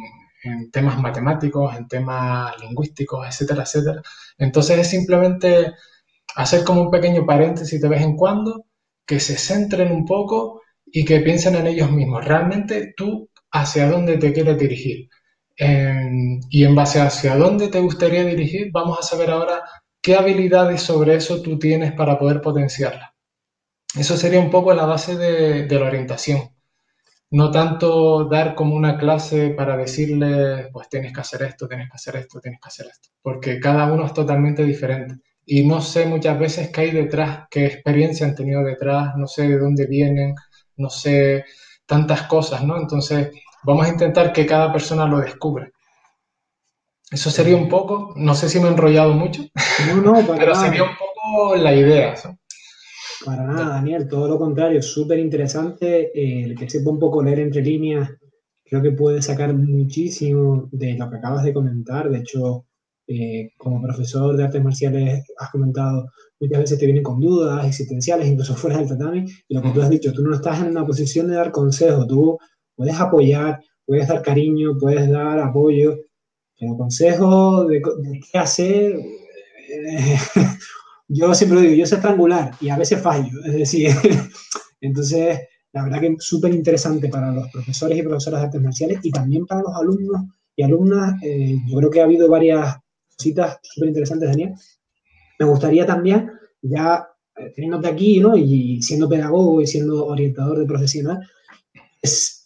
en temas matemáticos, en temas lingüísticos, etcétera, etcétera. Entonces es simplemente hacer como un pequeño paréntesis de vez en cuando, que se centren un poco y que piensen en ellos mismos. Realmente tú hacia dónde te quieres dirigir. Y en base hacia dónde te gustaría dirigir, vamos a saber ahora qué habilidades sobre eso tú tienes para poder potenciarla. Eso sería un poco la base de, de la orientación. No tanto dar como una clase para decirle, pues tienes que hacer esto, tienes que hacer esto, tienes que hacer esto, porque cada uno es totalmente diferente y no sé muchas veces qué hay detrás, qué experiencia han tenido detrás, no sé de dónde vienen, no sé tantas cosas, ¿no? Entonces, vamos a intentar que cada persona lo descubra. Eso sería un poco, no sé si me he enrollado mucho, no, no, pero sería un poco la idea. Para nada, Daniel, todo lo contrario, súper interesante. Eh, el que sepa un poco leer entre líneas, creo que puede sacar muchísimo de lo que acabas de comentar. De hecho, eh, como profesor de artes marciales has comentado, muchas veces te vienen con dudas existenciales, incluso fuera del tatami, y lo que tú has dicho, tú no estás en una posición de dar consejo, tú puedes apoyar, puedes dar cariño, puedes dar apoyo, pero consejo de, qué hacer, eh, yo siempre lo digo, yo sé estrangular y a veces fallo, es decir, entonces la verdad que es súper interesante para los profesores y profesoras de artes marciales y también para los alumnos y alumnas, eh, yo creo que ha habido varias cositas súper interesantes, Daniel. Me gustaría también, ya eh, teniéndote aquí, ¿no? Y siendo pedagogo y siendo orientador de profesional, es,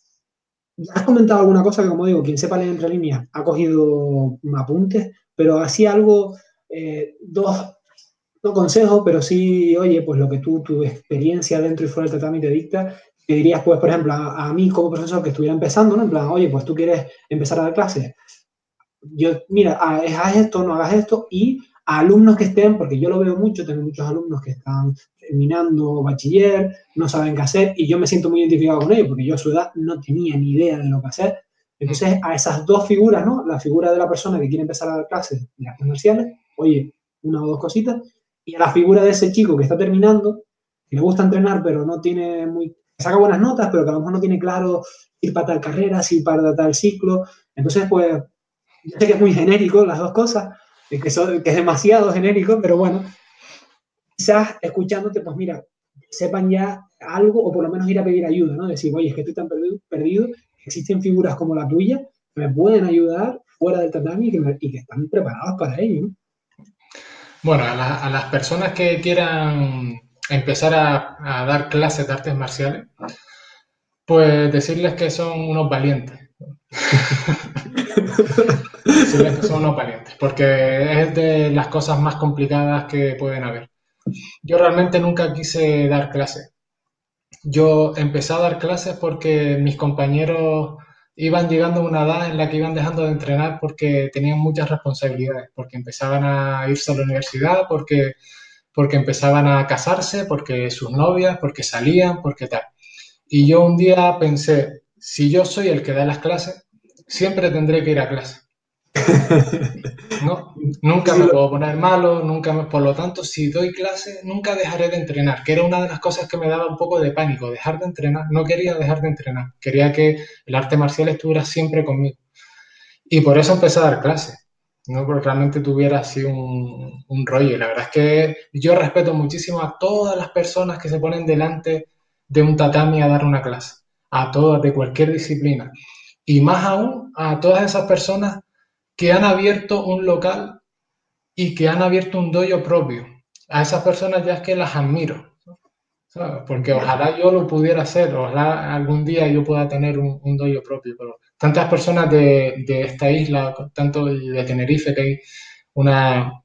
ya has comentado alguna cosa que, como digo, quien sepa leer entre líneas ha cogido apuntes, pero así algo, eh, dos, no consejos, pero sí, oye, pues lo que tú, tu experiencia dentro y fuera del tratamiento te dicta, te dirías, pues, por ejemplo, a, a, mí como profesor que estuviera empezando, ¿no? En plan, oye, pues tú quieres empezar a dar clases, yo, mira, haz esto, no hagas esto, y a alumnos que estén, porque yo lo veo mucho, tengo muchos alumnos que están terminando bachiller, no saben qué hacer, y yo me siento muy identificado con ellos, porque yo a su edad no tenía ni idea de lo que hacer. Entonces, a esas dos figuras, ¿no? La figura de la persona que quiere empezar a dar clases de artes marciales, oye, una o dos cositas, y a la figura de ese chico que está terminando, que le gusta entrenar, pero no tiene muy... saca buenas notas, pero que a lo mejor no tiene claro ir para tal carrera, si para tal ciclo. Entonces, pues, yo sé que es muy genérico las dos cosas, que, que es demasiado genérico, pero bueno, quizás escuchándote, pues mira, sepan ya algo o por lo menos ir a pedir ayuda, ¿no? Decir, oye, es que estoy tan perdido, existen figuras como la tuya que me pueden ayudar fuera del tatami y que, están preparados para ello. Bueno, a, las personas que quieran empezar a dar clases de artes marciales, pues decirles que son unos valientes. que son unos valientes, porque es de las cosas más complicadas que pueden haber. Yo realmente nunca quise dar clases. Yo empecé a dar clases porque mis compañeros iban llegando a una edad en la que iban dejando de entrenar porque tenían muchas responsabilidades, porque empezaban a irse a la universidad, porque, porque empezaban a casarse, porque sus novias, porque salían, porque tal. Y yo un día pensé, si yo soy el que da las clases, siempre tendré que ir a clase. No, nunca me puedo poner malo, nunca me, por lo tanto, si doy clase, nunca dejaré de entrenar, que era una de las cosas que me daba un poco de pánico, dejar de entrenar, no quería dejar de entrenar, quería que el arte marcial estuviera siempre conmigo. Y por eso empecé a dar clases, no porque realmente tuviera así un, un rollo. la verdad es que yo respeto muchísimo a todas las personas que se ponen delante de un tatami a dar una clase, a todas, de cualquier disciplina. Y más aún a todas esas personas que han abierto un local y que han abierto un dojo propio. A esas personas ya es que las admiro, porque ojalá yo lo pudiera hacer, ojalá algún día yo pueda tener un, un dojo propio, pero tantas personas de, esta isla, tanto de Tenerife, que hay una,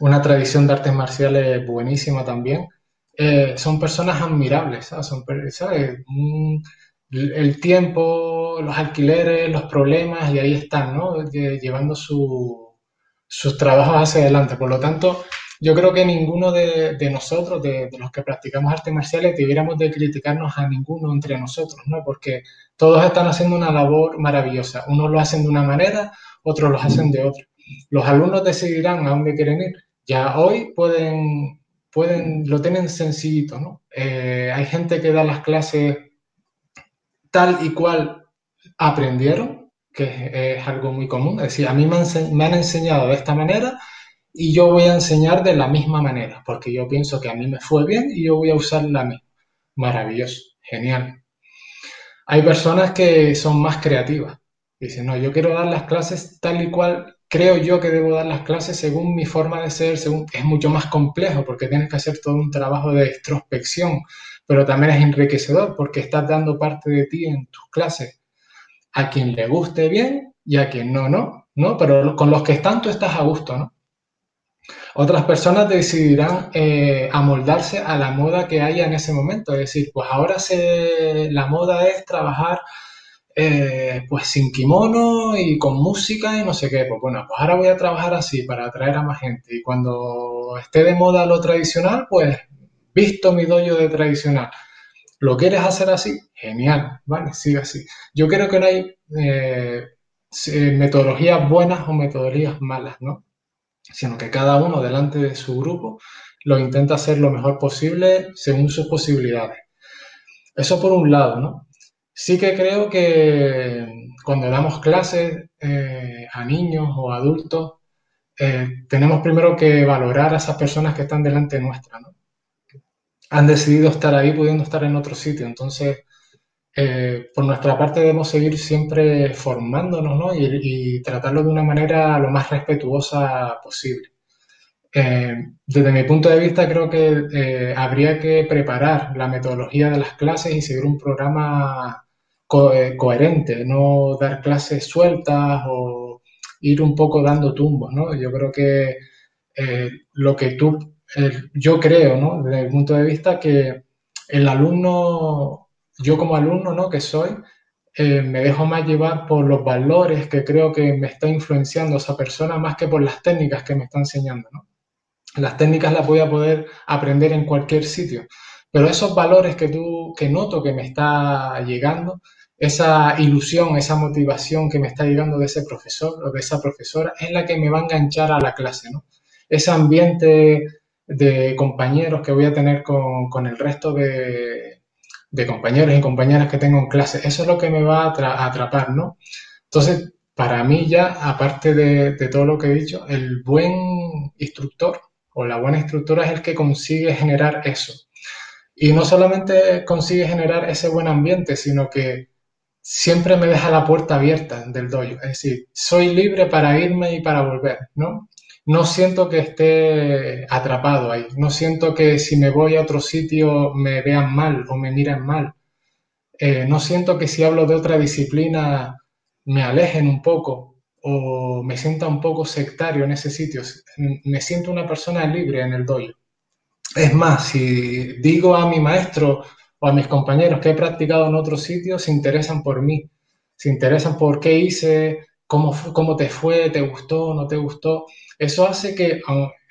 una tradición de artes marciales buenísima también, eh, son personas admirables, Son, el tiempo, los alquileres, los problemas, y ahí están, ¿no? Llevando sus trabajos hacia adelante. Por lo tanto, yo creo que ninguno de, nosotros, de, los que practicamos artes marciales, debiéramos de criticarnos a ninguno entre nosotros, ¿no? Porque todos están haciendo una labor maravillosa. Unos lo hacen de una manera, otros lo hacen de otra. Los alumnos decidirán a dónde quieren ir. Ya hoy pueden, pueden lo tienen sencillito, ¿no? Eh, hay gente que da las clases tal y cual aprendieron, que es, algo muy común. Es decir, a mí me han, enseñado de esta manera y yo voy a enseñar de la misma manera, porque yo pienso que a mí me fue bien y yo voy a usar la misma. Maravilloso, genial. Hay personas que son más creativas. Dicen, no, yo quiero dar las clases tal y cual creo yo que debo dar las clases según mi forma de ser, según es mucho más complejo porque tienes que hacer todo un trabajo de introspección, pero también es enriquecedor porque estás dando parte de ti en tus clases a quien le guste bien y a quien no, no, ¿no? Pero con los que están tú estás a gusto, ¿no? Otras personas decidirán eh, amoldarse a la moda que haya en ese momento, es decir, pues ahora se, la moda es trabajar eh, pues sin kimono y con música y no sé qué. Pues bueno, pues ahora voy a trabajar así para atraer a más gente. Y cuando esté de moda lo tradicional, pues visto mi dojo de tradicional. ¿Lo quieres hacer así? Genial, vale, sigue así. Yo creo que no hay eh, metodologías buenas o metodologías malas, ¿no? Sino que cada uno delante de su grupo lo intenta hacer lo mejor posible según sus posibilidades. Eso por un lado, ¿no? Sí que creo que cuando damos clases eh, a niños o adultos, eh, tenemos primero que valorar a esas personas que están delante nuestra, ¿no? han decidido estar ahí pudiendo estar en otro sitio. Entonces, eh, por nuestra parte debemos seguir siempre formándonos ¿no? y, tratarlo de una manera lo más respetuosa posible. Desde mi punto de vista, creo que habría que preparar la metodología de las clases y seguir un programa coherente, no dar clases sueltas o ir un poco dando tumbos. ¿no? Yo creo que lo que tú yo creo, ¿no? Desde el punto de vista que el alumno, yo como alumno, ¿no? Que soy, eh, me dejo más llevar por los valores que creo que me está influenciando esa persona más que por las técnicas que me está enseñando, ¿no? Las técnicas las voy a poder aprender en cualquier sitio, pero esos valores que tú, que noto que me está llegando, esa ilusión, esa motivación que me está llegando de ese profesor o de esa profesora, es la que me va a enganchar a la clase, ¿no? Ese ambiente de compañeros que voy a tener con, el resto de, compañeros y compañeras que tengo en clase. Eso es lo que me va a, atrapar, ¿no? Entonces, para mí ya, aparte de, todo lo que he dicho, el buen instructor o la buena instructora es el que consigue generar eso. Y no solamente consigue generar ese buen ambiente, sino que siempre me deja la puerta abierta del dojo. Es decir, soy libre para irme y para volver, ¿no? no siento que esté atrapado ahí. No siento que si me voy a otro sitio me vean mal o me miren mal. Eh, no siento que si hablo de otra disciplina me alejen un poco o me sienta un poco sectario en ese sitio. Me siento una persona libre en el dojo. Es más, si digo a mi maestro o a mis compañeros que he practicado en otro sitio, se interesan por mí, se interesan por qué hice, cómo, cómo te fue, te gustó, no te gustó. Eso hace que,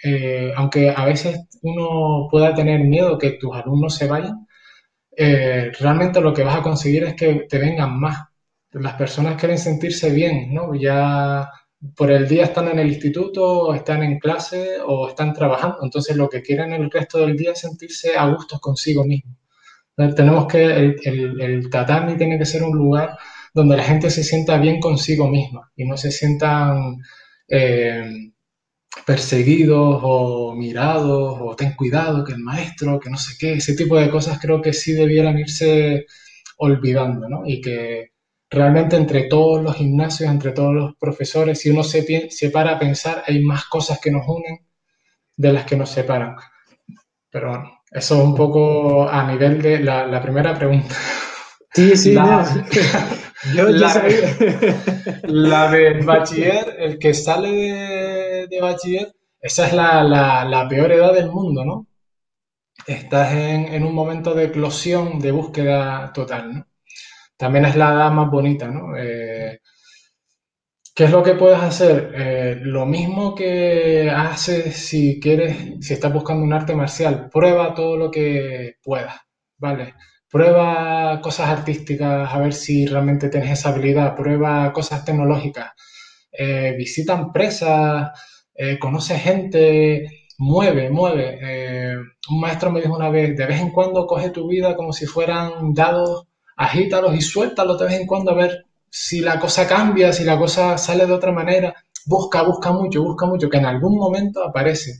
eh, aunque a veces uno pueda tener miedo que tus alumnos se vayan, eh, realmente lo que vas a conseguir es que te vengan más, las personas quieren sentirse bien, ¿no? Ya por el día están en el instituto, están en clase o están trabajando. Entonces lo que quieren el resto del día es sentirse a gusto consigo mismo. Tenemos que, el, tatami tiene que ser un lugar donde la gente se sienta bien consigo misma y no se sientan eh, perseguidos o mirados o ten cuidado que el maestro, que no sé qué, ese tipo de cosas creo que sí debieran irse olvidando, ¿no? Y que realmente entre todos los gimnasios, entre todos los profesores, si uno se, se para a pensar, hay más cosas que nos unen de las que nos separan. Pero bueno, eso es un poco a nivel de la, primera pregunta. Sí, sí, la, Yo ya sabía. la del bachiller, el que sale de, de bachiller, esa es la, la, peor edad del mundo, ¿no? Estás en, en un momento de eclosión, de búsqueda total, ¿no? también es la edad más bonita, ¿no? Eh, ¿Qué es lo que puedes hacer? Eh, lo mismo que haces si quieres, si estás buscando un arte marcial, prueba todo lo que puedas, ¿vale? Prueba cosas artísticas, a ver si realmente tienes esa habilidad, prueba cosas tecnológicas, eh, visita empresas, conoce gente, mueve, mueve. un maestro me dijo una vez, de vez en cuando coge tu vida como si fueran dados agítalos y suéltalos de vez en cuando a ver si la cosa cambia, si la cosa sale de otra manera. Busca, busca mucho, busca mucho, que en algún momento aparece,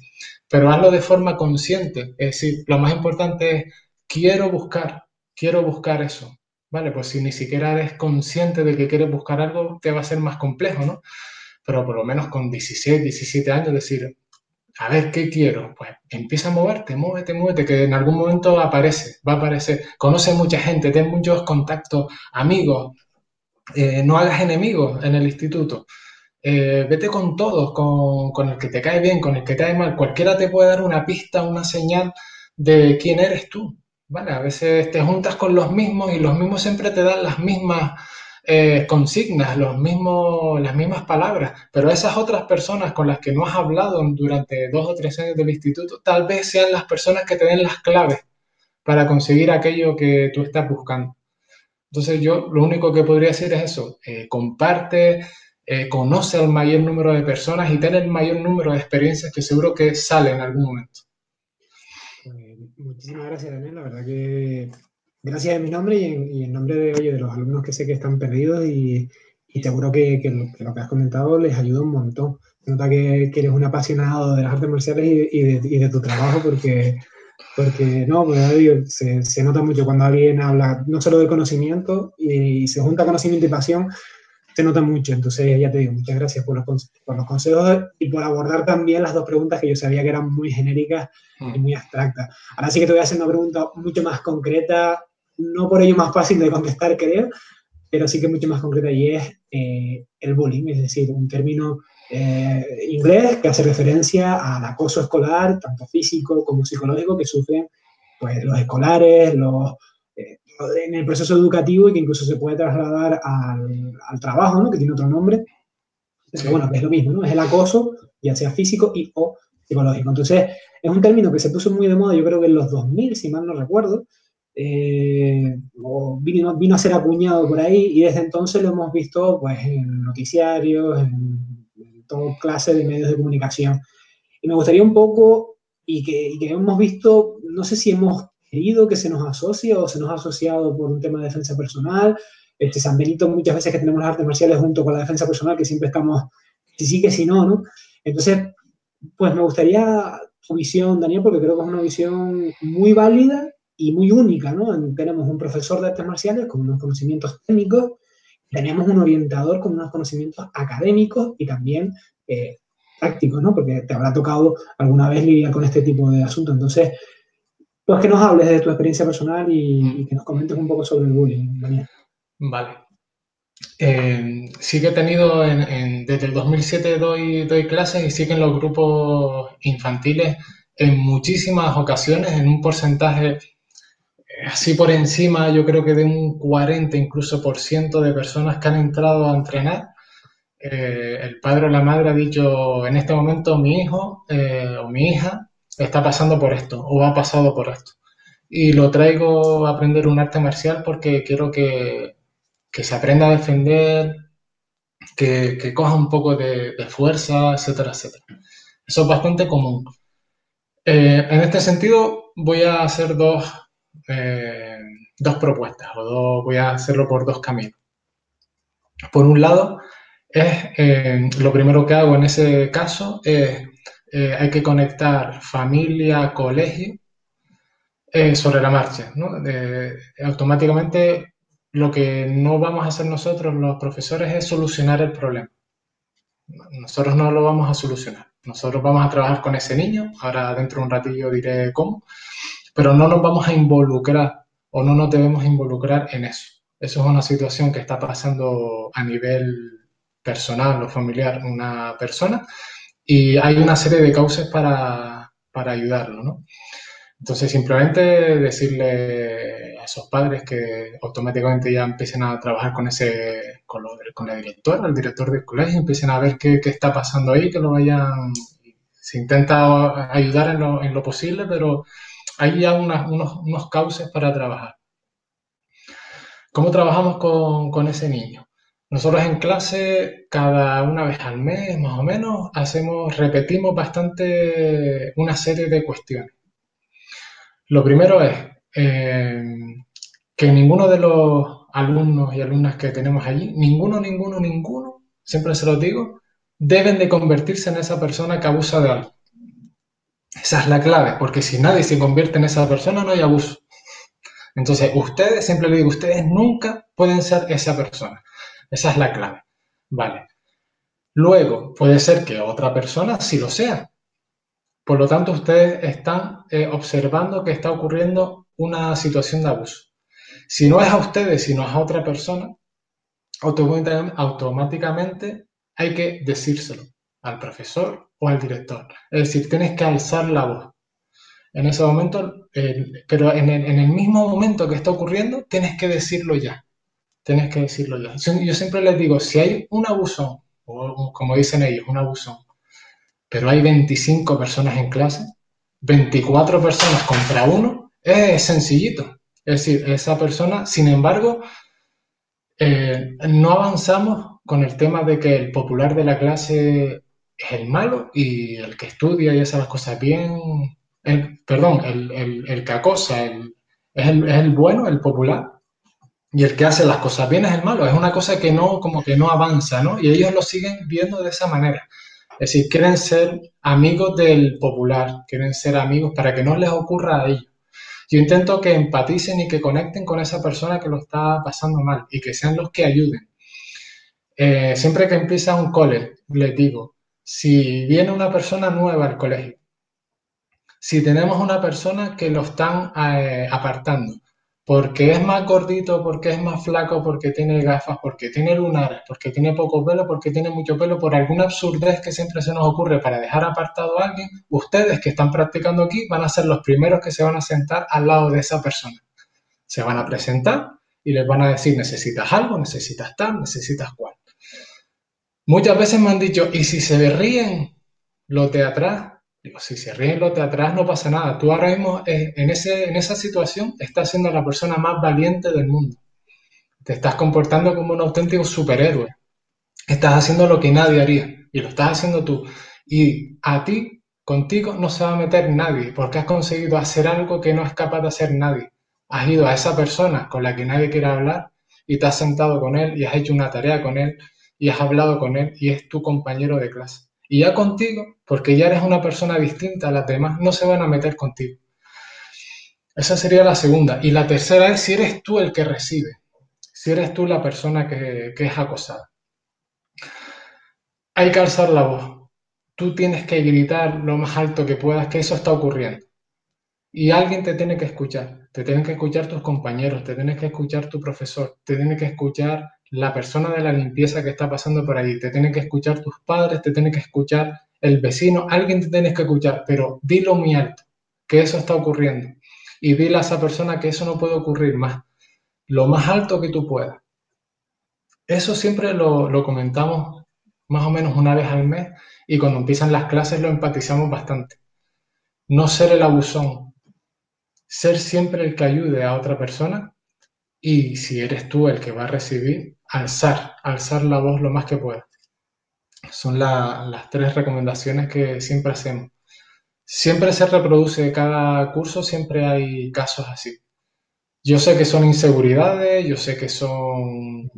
pero hazlo de forma consciente. Es decir, lo más importante es, quiero buscar, quiero buscar eso. Vale, pues si ni siquiera eres consciente de que quieres buscar algo, te va a ser más complejo, ¿no? Pero por lo menos con 16, 17 años, decir, a ver, ¿qué quiero? Pues empieza a moverte, muévete, muévete, que en algún momento aparece, va a aparecer. Conoce mucha gente, ten muchos contactos, amigos, eh, no hagas enemigos en el instituto. Eh, vete con todos, con, el que te cae bien, con el que te cae mal. Cualquiera te puede dar una pista, una señal de quién eres tú. ¿vale? A veces te juntas con los mismos y los mismos siempre te dan las mismas eh, consignas, los mismos, las mismas palabras, pero esas otras personas con las que no has hablado durante dos o tres años del instituto, tal vez sean las personas que te den las claves para conseguir aquello que tú estás buscando. Entonces yo lo único que podría decir es eso, eh, comparte, eh, conoce al mayor número de personas y ten el mayor número de experiencias que seguro que sale en algún momento. muchísimas gracias, Daniel. La verdad que gracias en mi nombre y en, nombre de, oye, los alumnos que sé que están perdidos y, y te juro que, que, lo, que has comentado les ayuda un montón. Nota que, eres un apasionado de las artes marciales y, y de, tu trabajo porque, porque no, pues, se, se, nota mucho cuando alguien habla no solo de conocimiento y, se junta conocimiento y pasión, se nota mucho. Entonces, ya te digo, muchas gracias por los, por los consejos y por abordar también las dos preguntas que yo sabía que eran muy genéricas y mm. muy abstractas. Ahora sí que te voy a hacer una pregunta mucho más concreta no por ello más fácil de contestar, creo, pero sí que mucho más concreta y es eh, el bullying, es decir, un término eh, inglés que hace referencia al acoso escolar, tanto físico como psicológico, que sufren pues, los escolares, los, eh, en el proceso educativo y que incluso se puede trasladar al, al trabajo, ¿no? que tiene otro nombre. Pero bueno, es lo mismo, ¿no? Es el acoso, ya sea físico y o psicológico. Entonces, es un término que se puso muy de moda, yo creo que en los 2000, si mal no recuerdo, eh, vino, vino, a ser acuñado por ahí y desde entonces lo hemos visto pues, en noticiarios, en, toda clase de medios de comunicación. Y me gustaría un poco, y que, y que, hemos visto, no sé si hemos querido que se nos asocie o se nos ha asociado por un tema de defensa personal. Este, San Benito, muchas veces que tenemos las artes marciales junto con la defensa personal, que siempre estamos, si sí que si no, ¿no? Entonces, pues me gustaría tu visión, Daniel, porque creo que es una visión muy válida y muy única, ¿no? Tenemos un profesor de artes marciales con unos conocimientos técnicos, tenemos un orientador con unos conocimientos académicos y también eh, prácticos, ¿no? Porque te habrá tocado alguna vez lidiar con este tipo de asuntos. Entonces, pues que nos hables de tu experiencia personal y, que nos comentes un poco sobre el bullying, Daniel. Vale. Eh, sí que he tenido, desde el 2007 doy, doy clases y sí que en los grupos infantiles en muchísimas ocasiones, en un porcentaje así por encima, yo creo que de un 40 incluso por ciento de personas que han entrado a entrenar, eh, el padre o la madre ha dicho, en este momento mi hijo eh, o mi hija está pasando por esto o ha pasado por esto. Y lo traigo a aprender un arte marcial porque quiero que, que se aprenda a defender, que, coja un poco de, fuerza, etcétera, etcétera. Eso es bastante común. Eh, en este sentido, voy a hacer dos, eh, dos propuestas, o voy a hacerlo por dos caminos. Por un lado, es eh, lo primero que hago en ese caso es hay que conectar familia, colegio sobre la marcha. automáticamente lo que no vamos a hacer nosotros los profesores es solucionar el problema. Nosotros no lo vamos a solucionar. Nosotros vamos a trabajar con ese niño, ahora dentro de un ratillo diré cómo, pero no nos vamos a involucrar o no nos debemos involucrar en eso. Eso es una situación que está pasando a nivel personal o familiar una persona y hay una serie de causas para, para ayudarlo, ¿no? Entonces, simplemente decirle a esos padres que automáticamente ya empiecen a trabajar con ese, con, la directora, el director del colegio, empiecen a ver qué, está pasando ahí, que lo vayan, se intenta ayudar en lo, posible, pero hay ya unos, unos cauces para trabajar. ¿Cómo trabajamos con, con ese niño? Nosotros en clase, cada una vez al mes, más o menos, hacemos, repetimos bastante una serie de cuestiones. Lo primero es eh, que ninguno de los alumnos y alumnas que tenemos allí, ninguno, ninguno, ninguno, siempre se lo digo, deben de convertirse en esa persona que abusa de algo. Esa es la clave, porque si nadie se convierte en esa persona no hay abuso. Entonces, ustedes, siempre le digo, ustedes nunca pueden ser esa persona. Esa es la clave. Vale. Luego, puede ser que otra persona sí lo sea, por lo tanto, ustedes están eh, observando que está ocurriendo una situación de abuso. Si no es a ustedes, sino es a otra persona, automáticamente hay que decírselo al profesor o al director. Es decir, tienes que alzar la voz. En ese momento, pero en el, mismo momento que está ocurriendo, tienes que decirlo ya. Tienes que decirlo ya. Yo siempre les digo, si hay un abuso, o como dicen ellos, un abuso pero hay 25 personas en clase, 24 personas contra uno, es sencillito. Es decir, esa persona, sin embargo, eh, no avanzamos con el tema de que el popular de la clase es el malo y el que estudia y hace las cosas bien, perdón, el, que acosa es, el, es el bueno, el popular, y el que hace las cosas bien es el malo. Es una cosa que no, como que no avanza, ¿no? Y ellos lo siguen viendo de esa manera. Es decir, quieren ser amigos del popular, quieren ser amigos para que no les ocurra a ellos. Yo intento que empaticen y que conecten con esa persona que lo está pasando mal y que sean los que ayuden. Eh, siempre que empieza un cole, les digo, si viene una persona nueva al colegio, si tenemos una persona que lo están eh, apartando, porque es más gordito, porque es más flaco, porque tiene gafas, porque tiene lunares, porque tiene poco pelo, porque tiene mucho pelo, por alguna absurdez que siempre se nos ocurre para dejar apartado a alguien, ustedes que están practicando aquí van a ser los primeros que se van a sentar al lado de esa persona. Se van a presentar y les van a decir, necesitas algo, necesitas tal, necesitas cual. Muchas veces me han dicho, ¿y si se ríen los de atrás? Digo, si se ríen los de atrás no pasa nada. Tú ahora mismo eh, en, ese, en esa situación estás siendo la persona más valiente del mundo. Te estás comportando como un auténtico superhéroe. Estás haciendo lo que nadie haría y lo estás haciendo tú. Y a ti, contigo, no se va a meter nadie porque has conseguido hacer algo que no es capaz de hacer nadie. Has ido a esa persona con la que nadie quiere hablar y te has sentado con él y has hecho una tarea con él y has hablado con él y es tu compañero de clase. Y ya contigo, porque ya eres una persona distinta a las demás, no se van a meter contigo. Esa sería la segunda. Y la tercera es si eres tú el que recibe, si eres tú la persona que, es acosada. Hay que alzar la voz. Tú tienes que gritar lo más alto que puedas que eso está ocurriendo. Y alguien te tiene que escuchar. Te tienen que escuchar tus compañeros, te tiene que escuchar tu profesor, te tiene que escuchar la persona de la limpieza que está pasando por ahí, te tienen que escuchar tus padres, te tiene que escuchar el vecino, alguien te tienes que escuchar, pero dilo muy alto, que eso está ocurriendo. Y dile a esa persona que eso no puede ocurrir más, lo más alto que tú puedas. Eso siempre lo, lo comentamos más o menos una vez al mes y cuando empiezan las clases lo empatizamos bastante. No ser el abusón, ser siempre el que ayude a otra persona y si eres tú el que va a recibir, alzar, alzar la voz lo más que puedas. Son las tres recomendaciones que siempre hacemos. Siempre se reproduce cada curso, siempre hay casos así. Yo sé que son inseguridades, yo sé que son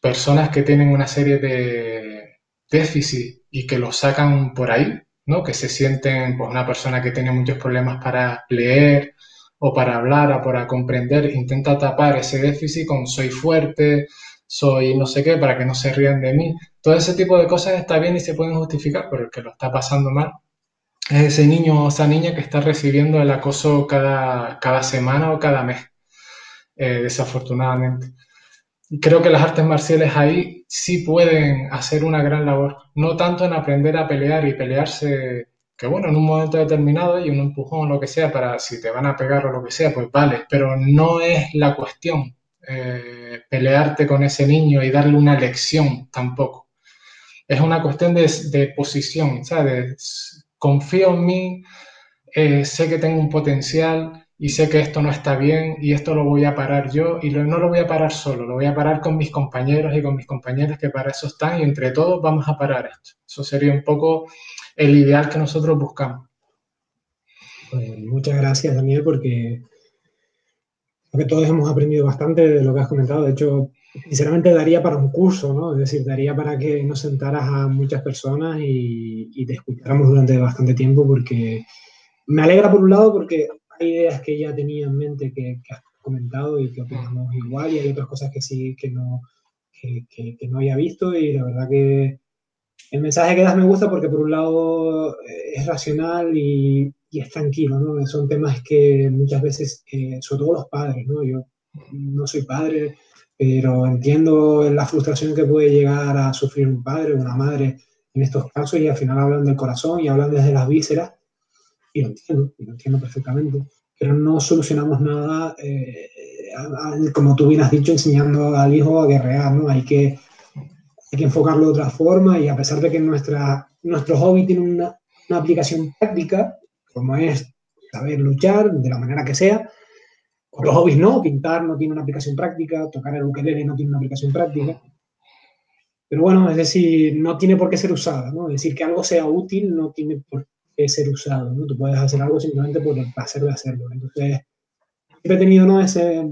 personas que tienen una serie de déficits y que lo sacan por ahí, ¿no? Que se sienten, pues, una persona que tiene muchos problemas para leer o para hablar o para comprender, intenta tapar ese déficit con soy fuerte, soy no sé qué, para que no se rían de mí. Todo ese tipo de cosas está bien y se pueden justificar, pero el que lo está pasando mal es ese niño o esa niña que está recibiendo el acoso cada, cada semana o cada mes, eh, desafortunadamente. Creo que las artes marciales ahí sí pueden hacer una gran labor, no tanto en aprender a pelear y pelearse, que bueno, en un momento determinado y un empujón o lo que sea para si te van a pegar o lo que sea, pues vale, pero no es la cuestión eh, pelearte con ese niño y darle una lección tampoco. Es una cuestión de, posición, ¿sabes? Confío en mí, eh, sé que tengo un potencial y sé que esto no está bien y esto lo voy a parar yo y no lo voy a parar solo, lo voy a parar con mis compañeros y con mis compañeras que para eso están y entre todos vamos a parar esto. Eso sería un poco el ideal que nosotros buscamos. Muchas gracias, Daniel, porque que todos hemos aprendido bastante de lo que has comentado. De hecho, sinceramente daría para un curso, ¿no? Es decir, daría para que nos sentaras a muchas personas y, te escucháramos durante bastante tiempo porque me alegra por un lado porque hay ideas que ya tenía en mente que, has comentado y que opinamos igual y hay otras cosas que sí que no, que, que no había visto y la verdad que el mensaje que das me gusta porque por un lado es racional y, y es tranquilo, ¿no? Son temas que muchas veces, eh, sobre todo los padres, ¿no? Yo no soy padre, pero entiendo la frustración que puede llegar a sufrir un padre o una madre en estos casos y al final hablan del corazón y hablan desde las vísceras y lo entiendo, y lo entiendo perfectamente, pero no solucionamos nada, eh, como tú bien has dicho, enseñando al hijo a guerrear, ¿no? Hay que, hay que enfocarlo de otra forma y a pesar de que nuestra, nuestro hobby tiene una, una aplicación práctica, como es saber luchar de la manera que sea. Otros hobbies no, pintar no tiene una aplicación práctica, tocar el ukelele no tiene una aplicación práctica. Pero bueno, es decir, no tiene por qué ser usado, ¿no? Es decir, que algo sea útil no tiene por qué ser usado, ¿no? Tú puedes hacer algo simplemente por el placer de hacerlo. Entonces, siempre he tenido, ¿no? Ese,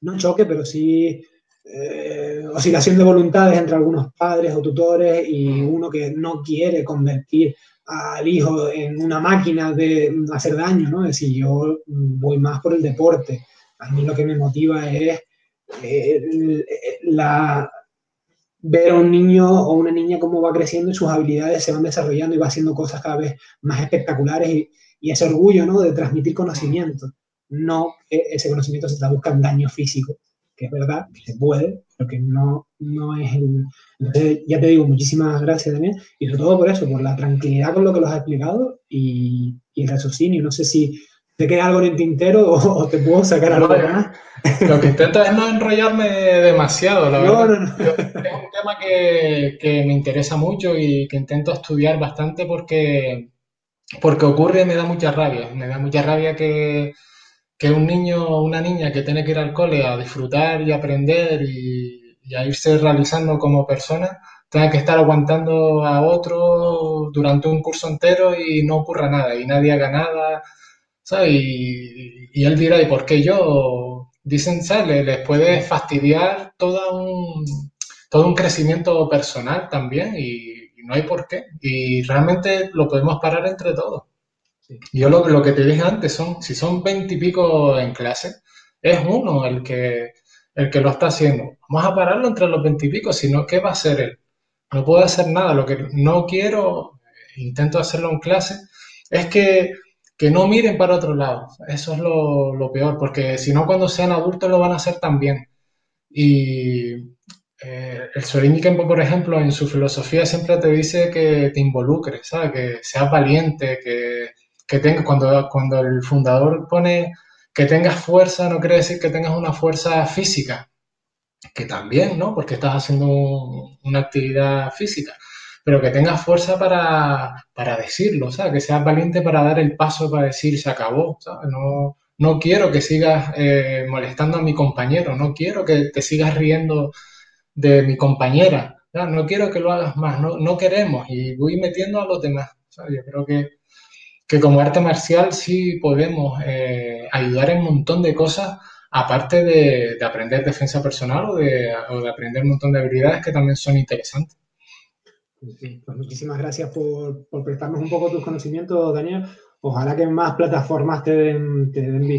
no choque, pero sí eh, oscilación de voluntades entre algunos padres o tutores y uno que no quiere convertir al hijo en una máquina de hacer daño, ¿no? Es decir, yo voy más por el deporte. A mí lo que me motiva es eh, la, ver a un niño o una niña cómo va creciendo y sus habilidades se van desarrollando y va haciendo cosas cada vez más espectaculares y, ese orgullo, ¿no? De transmitir conocimiento, no que ese conocimiento se traduzca en daño físico que es verdad que se puede, pero que no, no es el... Entonces, ya te digo, muchísimas gracias también, y sobre todo por eso, por la tranquilidad con lo que los has explicado y, y el raciocinio. No sé si te queda algo en el tintero o, te puedo sacar algo más. Lo que intento es no enrollarme demasiado, la verdad. No, no. Es un tema que, que, me interesa mucho y que intento estudiar bastante porque, porque ocurre y me da mucha rabia. Me da mucha rabia que que un niño o una niña que tiene que ir al cole a disfrutar y aprender y, a irse realizando como persona, tenga que estar aguantando a otro durante un curso entero y no ocurra nada y nadie haga nada, ¿sabes? Y, él dirá, ¿y por qué yo? Dicen, ¿sabes? Les puede fastidiar todo un, todo un crecimiento personal también y no hay por qué. Y realmente lo podemos parar entre todos. Yo lo, lo, que te dije antes son, si son veintipico en clase, es uno el que, el que lo está haciendo. Vamos a pararlo entre los veintipico, si no, ¿qué va a hacer él? No puedo hacer nada. Lo que no quiero, intento hacerlo en clase, es que, que no miren para otro lado. Eso es lo, lo, peor, porque si no, cuando sean adultos lo van a hacer también. Y eh, el Sorin por ejemplo, en su filosofía siempre te dice que te involucres, ¿sabes? que seas valiente, que que tenga, cuando, cuando el fundador pone que tengas fuerza, no quiere decir que tengas una fuerza física, que también, ¿no? Porque estás haciendo una actividad física, pero que tengas fuerza para, para decirlo, ¿sabes? Que seas valiente para dar el paso para decir se acabó, ¿sabes? No, no quiero que sigas eh, molestando a mi compañero, no quiero que te sigas riendo de mi compañera, no quiero que lo hagas más, no, no queremos y voy metiendo a los demás. Yo creo que, que, como arte marcial sí podemos eh, ayudar en un montón de cosas, aparte de, de aprender defensa personal o de, o de aprender un montón de habilidades que también son interesantes. Pues muchísimas gracias por, por, prestarnos un poco tus conocimientos, Daniel. Ojalá que más plataformas te den, te den,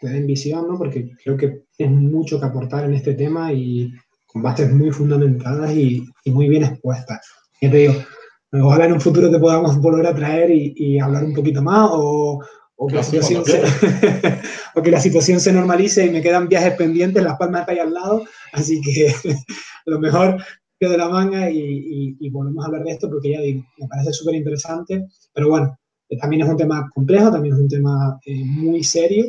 te den visión, ¿no? porque creo que tienes mucho que aportar en este tema y con bases muy fundamentadas y, y muy bien expuestas. Ya te digo, ojalá en un futuro te podamos volver a traer y, y hablar un poquito más o, o, que la situación se, o que la situación se normalice y me quedan viajes pendientes, Las Palmas está ahí al lado, así que lo mejor de la manga y, y, volvemos a hablar de esto porque ya digo, me parece súper interesante, pero bueno, eh, también es un tema complejo, también es un tema eh, muy serio,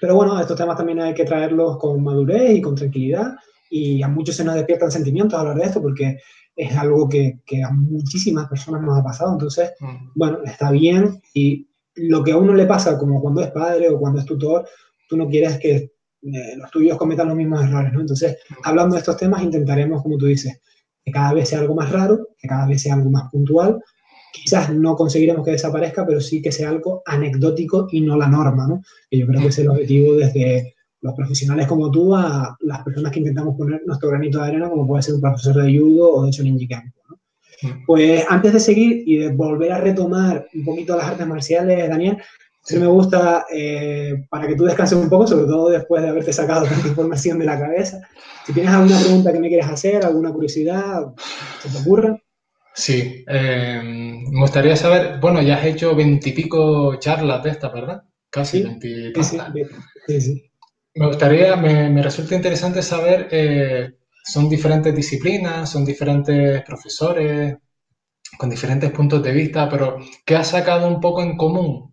pero bueno, estos temas también hay que traerlos con madurez y con tranquilidad y a muchos se nos despiertan sentimientos a hablar de esto porque es algo que, que a muchísimas personas nos ha pasado, entonces, mm. bueno, está bien y lo que a uno le pasa como cuando es padre o cuando es tutor, tú no quieres que eh, los tuyos cometan los mismos errores, ¿no? Entonces, hablando de estos temas, intentaremos, como tú dices, que cada vez sea algo más raro, que cada vez sea algo más puntual. Quizás no conseguiremos que desaparezca, pero sí que sea algo anecdótico y no la norma, ¿no? Que yo creo que es el objetivo desde los profesionales como tú a las personas que intentamos poner nuestro granito de arena, como puede ser un profesor de judo o de Shoninji Kempo, ¿no? Pues antes de seguir y de volver a retomar un poquito las artes marciales, Daniel, Sí me gusta, eh, para que tú descanses un poco, sobre todo después de haberte sacado tanta información de la cabeza. Si tienes alguna pregunta que me quieras hacer, alguna curiosidad, ¿se te ocurra? Sí, eh, me gustaría saber, bueno, ya has hecho veintipico charlas de estas, ¿verdad? Casi veintipico. Sí, sí, sí, Me gustaría, me, me resulta interesante saber, eh, son diferentes disciplinas, son diferentes profesores, con diferentes puntos de vista, pero ¿qué has sacado un poco en común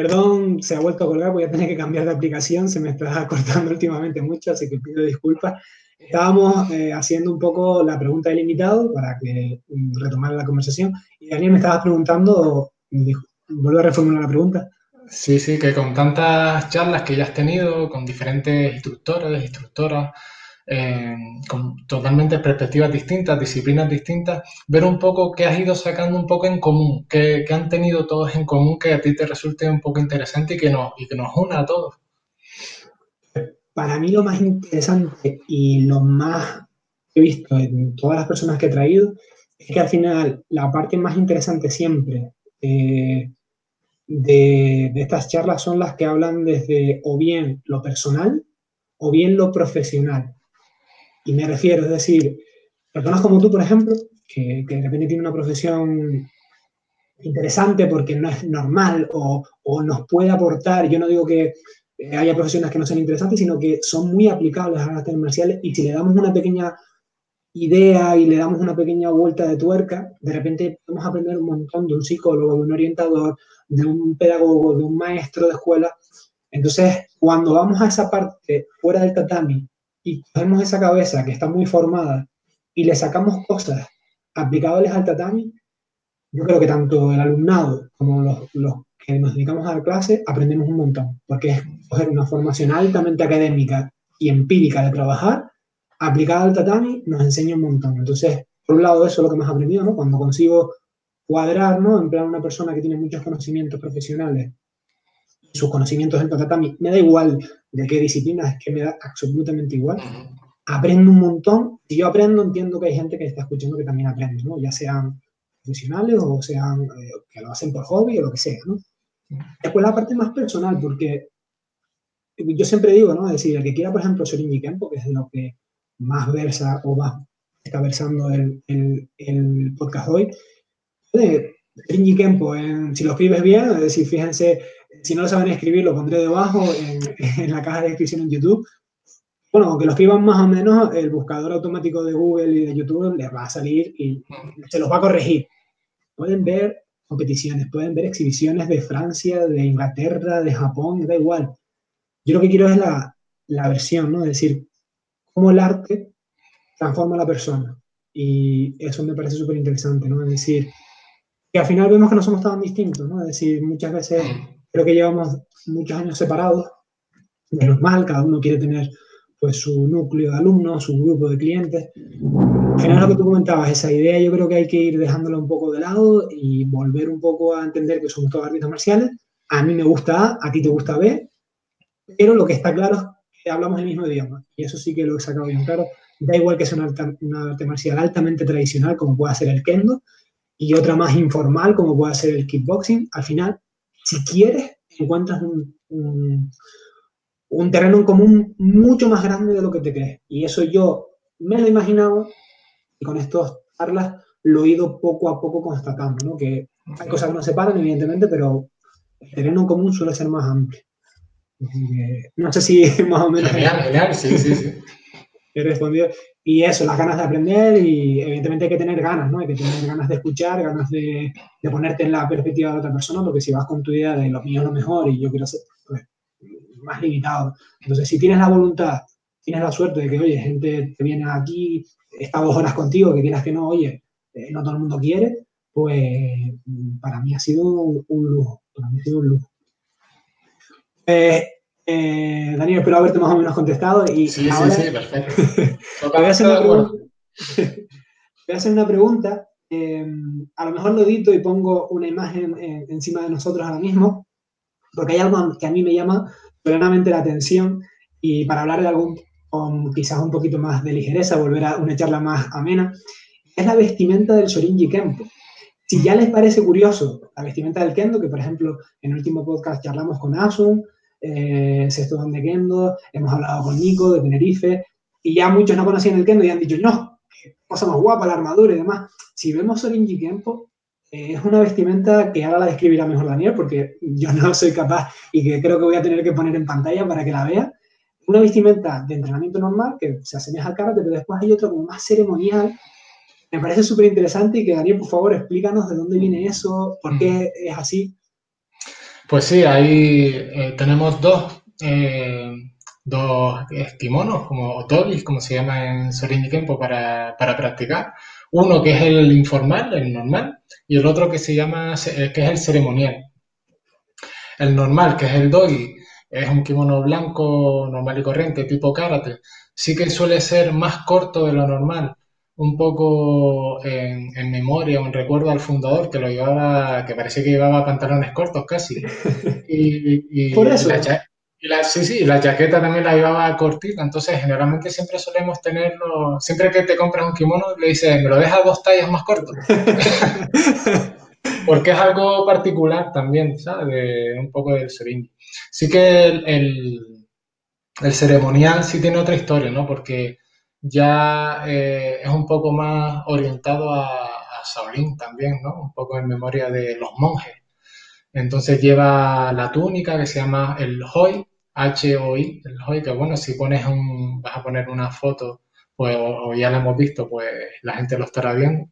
Perdón, se ha vuelto a colgar, voy a tener que cambiar de aplicación, se me está cortando últimamente mucho, así que pido disculpas. Estábamos eh, haciendo un poco la pregunta del invitado para que mm, retomara la conversación y Daniel me estaba preguntando, vuelvo a reformular la pregunta. Sí, sí, que con tantas charlas que ya has tenido con diferentes instructores, instructoras, eh, con totalmente perspectivas distintas, disciplinas distintas, ver un poco qué has ido sacando un poco en común, qué, han tenido todos en común que a ti te resulte un poco interesante y que nos, y que nos una a todos. Para mí lo más interesante y lo más he visto en todas las personas que he traído es que al final la parte más interesante siempre eh, de, estas charlas son las que hablan desde o bien lo personal o bien lo profesional. Y me refiero, es decir, personas como tú, por ejemplo, que, que de repente tienen una profesión interesante porque no es normal o, o, nos puede aportar, yo no digo que haya profesiones que no sean interesantes, sino que son muy aplicables a las artes marciales y si le damos una pequeña idea y le damos una pequeña vuelta de tuerca, de repente podemos aprender un montón de un psicólogo, de un orientador, de un pedagogo, de un maestro de escuela. Entonces, cuando vamos a esa parte fuera del tatami y cogemos esa cabeza que está muy formada y le sacamos cosas aplicables al tatami, yo creo que tanto el alumnado como los, los que nos dedicamos a la clase aprendemos un montón, porque es coger una formación altamente académica y empírica de trabajar, aplicada al tatami, nos enseña un montón. Entonces, por un lado, eso es lo que más he aprendido, ¿no? Cuando consigo cuadrar, ¿no? En plan, una persona que tiene muchos conocimientos profesionales sus conocimientos en tatami, me da igual de qué disciplina, es que me da absolutamente igual. Aprendo un montón. Si yo aprendo, entiendo que hay gente que está escuchando que también aprende, ¿no? Ya sean profesionales o sean eh, que lo hacen por hobby o lo que sea, ¿no? Después la parte más personal, porque yo siempre digo, ¿no? Es decir, el que quiera, por ejemplo, Shorinji Kempo, que es lo que más versa o más está versando el, el, el podcast hoy, puede Shorinji Kempo, si lo escribes bien, es decir, fíjense, si no lo saben escribir, lo pondré debajo en, la caja de descripción en YouTube. Bueno, aunque lo escriban más o menos, el buscador automático de Google y de YouTube les va a salir y se los va a corregir. Pueden ver competiciones, pueden ver exhibiciones de Francia, de Inglaterra, de Japón, da igual. Yo lo que quiero es la, la versión, ¿no? Es decir, cómo el arte transforma a la persona. Y eso me parece súper interesante, ¿no? Es decir, que al final vemos que no somos tan distintos, ¿no? Es decir, muchas veces creo que llevamos muchos años separados, de normal, cada uno quiere tener pues su núcleo de alumnos, su grupo de clientes. Al final lo que tú comentabas, esa idea yo creo que hay que ir dejándola un poco de lado y volver un poco a entender que somos todos árbitros marciales. A mí me gusta A, a ti te gusta B, pero lo que está claro es que hablamos el mismo idioma. Y eso sí que lo he sacado bien claro. Da igual que sea una, arte marcial altamente tradicional, como pueda ser el kendo, y otra más informal, como pueda ser el kickboxing. Al final, si quieres, encuentras un un terreno en común mucho más grande de lo que te crees. Y eso yo me lo he imaginado y con estos charlas lo he ido poco a poco constatando, ¿no? Que hay cosas que nos separan, evidentemente, pero el terreno en común suele ser más amplio. no sé si más o menos... Genial, genial, sí, sí, sí. He respondido. Y eso, las ganas de aprender y evidentemente hay que tener ganas, ¿no? Hay que tener ganas de escuchar, ganas de, ponerte en la perspectiva de otra persona, porque si vas con tu idea de lo mío es lo mejor y yo quiero hacer, pues más limitado. Entonces, si tienes la voluntad, tienes la suerte de que, oye, gente te viene aquí, está dos horas contigo, que quieras que no, oye, eh, no todo el mundo quiere, pues para mí ha sido un, lujo. Para mí ha sido un lujo. Eh, eh, Daniel, espero haberte más o menos contestado. Y sí, sí, sí, perfecto. voy, a hacer una pregunta, voy a hacer una pregunta. a lo mejor lo edito y pongo una imagen encima de nosotros ahora mismo, porque hay algo que a mí me llama plenamente la atención y para hablar de algún, con quizás un poquito más de ligereza, volver a una charla más amena, es la vestimenta del Shorinji Kempo. Si ya les parece curioso la vestimenta del Kendo, que por ejemplo en el último podcast charlamos con Asun, eh, Sexto de Kendo, hemos hablado con Nico de Tenerife, y ya muchos no conocían el Kendo y han dicho, no, cosa más guapa la armadura y demás. Si vemos Shorinji Kempo, es una vestimenta que ahora la describirá mejor Daniel, porque yo no soy capaz y que creo que voy a tener que poner en pantalla para que la vea. Una vestimenta de entrenamiento normal que se asemeja al karate, pero después hay otro como más ceremonial. Me parece súper interesante y que Daniel, por favor, explícanos de dónde viene eso, por qué es así. Pues sí, ahí eh, tenemos dos, eh, dos kimonos, como otobis, como se llama en Sorin Kempo, para, para practicar. Uno que es el informal, el normal, y el otro que se llama, eh, que es el ceremonial. El normal, que es el dogi, es un kimono blanco normal y corriente, tipo karate. Sí que suele ser más corto de lo normal, un poco en, memoria o en recuerdo al fundador que lo llevaba, que parecía que llevaba pantalones cortos casi. Y, Por eso. Y la, sí, sí, la chaqueta también la llevaba cortita, entonces generalmente siempre solemos tenerlo, siempre que te compras un kimono le dices, me lo dejas dos tallas más corto. Porque es algo particular también, ¿sabes? De, un poco del seringi. Sí que el, el, ceremonial sí tiene otra historia, ¿no? Porque ya eh, es un poco más orientado a, a Shaolin también, ¿no? Un poco en memoria de los monjes. Entonces lleva la túnica que se llama el hoi, H-O-I, el hoi, que bueno, si pones un, vas a poner una foto, pues, o, ya la hemos visto, pues la gente lo estará viendo.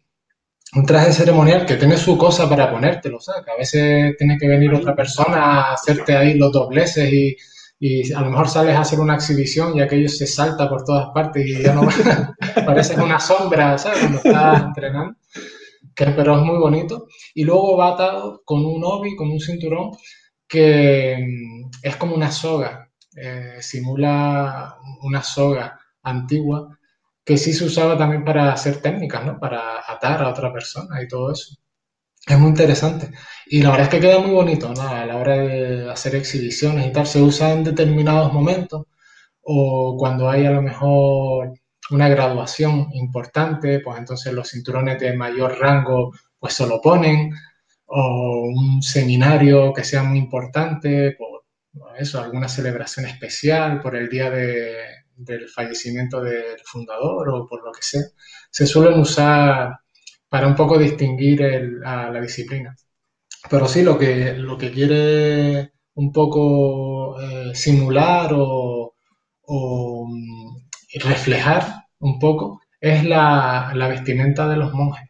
Un traje ceremonial que tiene su cosa para ponértelo, ¿sabes? Que a veces tiene que venir otra persona a hacerte ahí los dobleces y, y a lo mejor sales a hacer una exhibición y aquello se salta por todas partes y ya no pareces una sombra, ¿sabes? Cuando estás entrenando que, pero es muy bonito. Y luego va atado con un obi, con un cinturón, que mm, es como una soga, eh, simula una soga antigua, que sí se usaba también para hacer técnicas, ¿no? Para atar a otra persona y todo eso. Es muy interesante. Y la verdad es que queda muy bonito, ¿no? A la hora de hacer exhibiciones y tal, se usa en determinados momentos o cuando hay a lo mejor una graduación importante, pues entonces los cinturones de mayor rango pues se lo ponen, o un seminario que sea muy importante, por eso, alguna celebración especial, por el día del fallecimiento del fundador o por lo que sea, se suelen usar para un poco distinguir a la disciplina. Pero sí, lo que, lo que quiere un poco eh, simular o, o reflejar un poco es la, vestimenta de los monjes.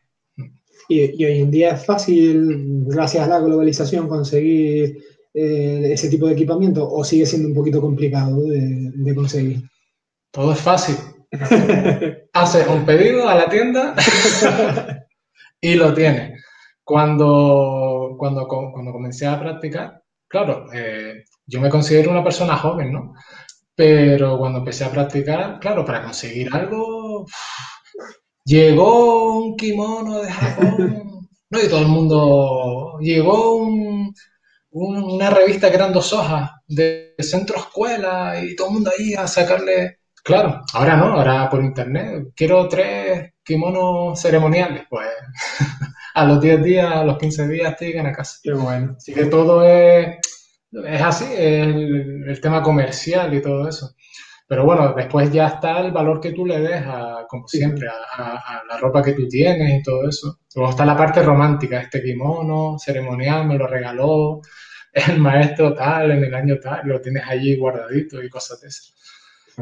Y, hoy en día es fácil, gracias a la globalización, conseguir eh, ese tipo de equipamiento o sigue siendo un poquito complicado de, conseguir. Todo es fácil. Haces un pedido a la tienda y lo tienes. Cuando, cuando, cuando comencé a practicar, claro, eh, yo me considero una persona joven, ¿no? Pero cuando empecé a practicar, claro, para conseguir algo, llegó un kimono de Japón, ¿no? Y todo el mundo, llegó una revista que eran dos hojas de centro escuela y todo el mundo ahí a sacarle Claro, ahora no, ahora por internet. Quiero tres kimonos ceremoniales, pues a los 10 días, a los 15 días te llegan a casa. Qué bueno. Así que todo es, es así, el, el, tema comercial y todo eso. Pero bueno, después ya está el valor que tú le des, a, como siempre, a, la ropa que tú tienes y todo eso. Luego está la parte romántica, este kimono ceremonial me lo regaló el maestro tal en el año tal, lo tienes allí guardadito y cosas de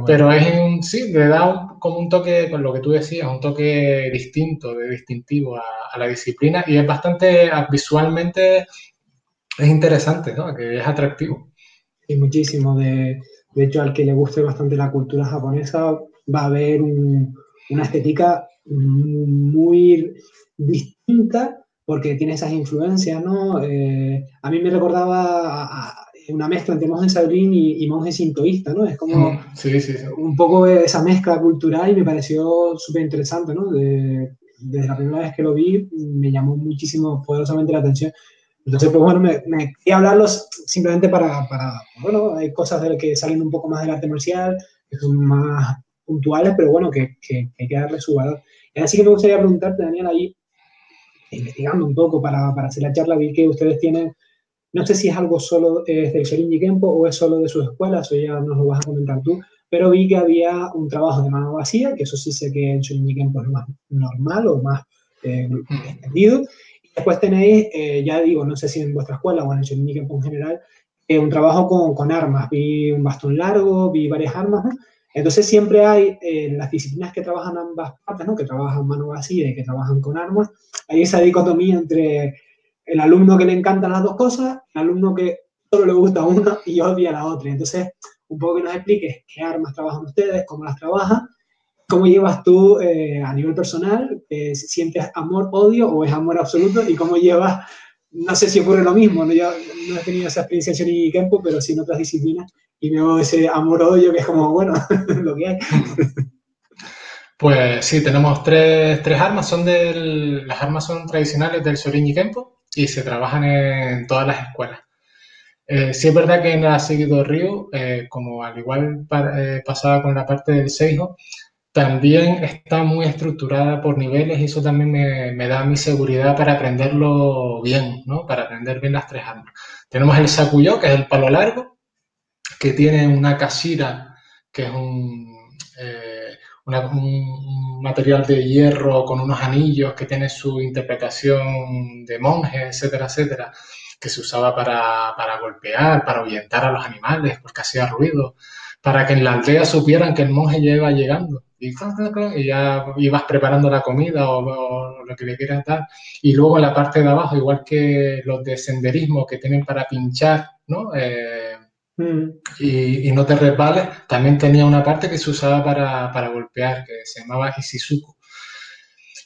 Pero es un, sí, le da como un toque, con lo que tú decías, un toque distinto, de distintivo a, la disciplina y es bastante, visualmente, es interesante, ¿no? Que es atractivo. Y muchísimo. De, de hecho, al que le guste bastante la cultura japonesa, va a ver una estética muy distinta porque tiene esas influencias, ¿no? Eh, a mí me recordaba a, una mezcla entre monje Shaolin y, y monje sintoísta, ¿no? Es como un poco esa mezcla cultural y me pareció súper interesante, ¿no? desde la primera vez que lo vi me llamó muchísimo poderosamente la atención. Entonces, pues bueno, me, me quería hablarlos simplemente para, para, bueno, hay cosas de que salen un poco más del arte marcial, que son más puntuales, pero bueno, que, que, hay que darle su valor. Y así que me gustaría preguntarte, Daniel, ahí, investigando un poco para, para hacer la charla, vi que ustedes tienen no sé si es algo solo eh, del Shorinji Kempo o es solo de su escuela, eso ya nos lo vas a comentar tú, pero vi que había un trabajo de mano vacía, que eso sí sé que en Shorinji Kempo es más normal o más eh, extendido. Y después tenéis, eh, ya digo, no sé si en vuestra escuela o en el Shorinji Kempo en general, un trabajo con, con, armas. Vi un bastón largo, vi varias armas, ¿no? Entonces siempre hay las disciplinas que trabajan ambas partes, ¿no? que trabajan mano vacía y que trabajan con armas, hay esa dicotomía entre el alumno que le encantan las dos cosas, el alumno que solo le gusta una y odia la otra. Entonces, un poco que nos expliques qué armas trabajan ustedes, cómo las trabajan, cómo llevas tú eh, a nivel personal, eh, sientes amor, odio o es amor absoluto y cómo llevas, no sé si ocurre lo mismo, ¿no? yo no he tenido esa experiencia en y Kempo, pero sí en otras disciplinas y veo ese amor-odio que es como, bueno, lo que hay. Pues sí, tenemos tres, tres armas, son las armas son tradicionales del Shorin y Kempo, y se trabajan en todas las escuelas. Eh, sí es verdad que en la Seguido Río, eh, como al igual eh, pasaba con la parte del Seijo, también está muy estructurada por niveles y eso también me, me, da mi seguridad para aprenderlo bien, ¿no? Para aprender bien las tres armas. Tenemos el Sakuyo, que es el palo largo, que tiene una casira, que es un, un, material de hierro con unos anillos que tiene su interpretación de monje, etcétera, etcétera, que se usaba para, para golpear, para ahuyentar a los animales porque hacía ruido, para que en la aldea supieran que el monje ya iba llegando. Y, ya ibas preparando la comida o, lo que le quieras dar. Y luego en la parte de abajo, igual que los de senderismo que tienen para pinchar, ¿no? Eh, Mm. Y, no te resbales, también tenía una parte que se usaba para, golpear, que se llamaba Isizuku.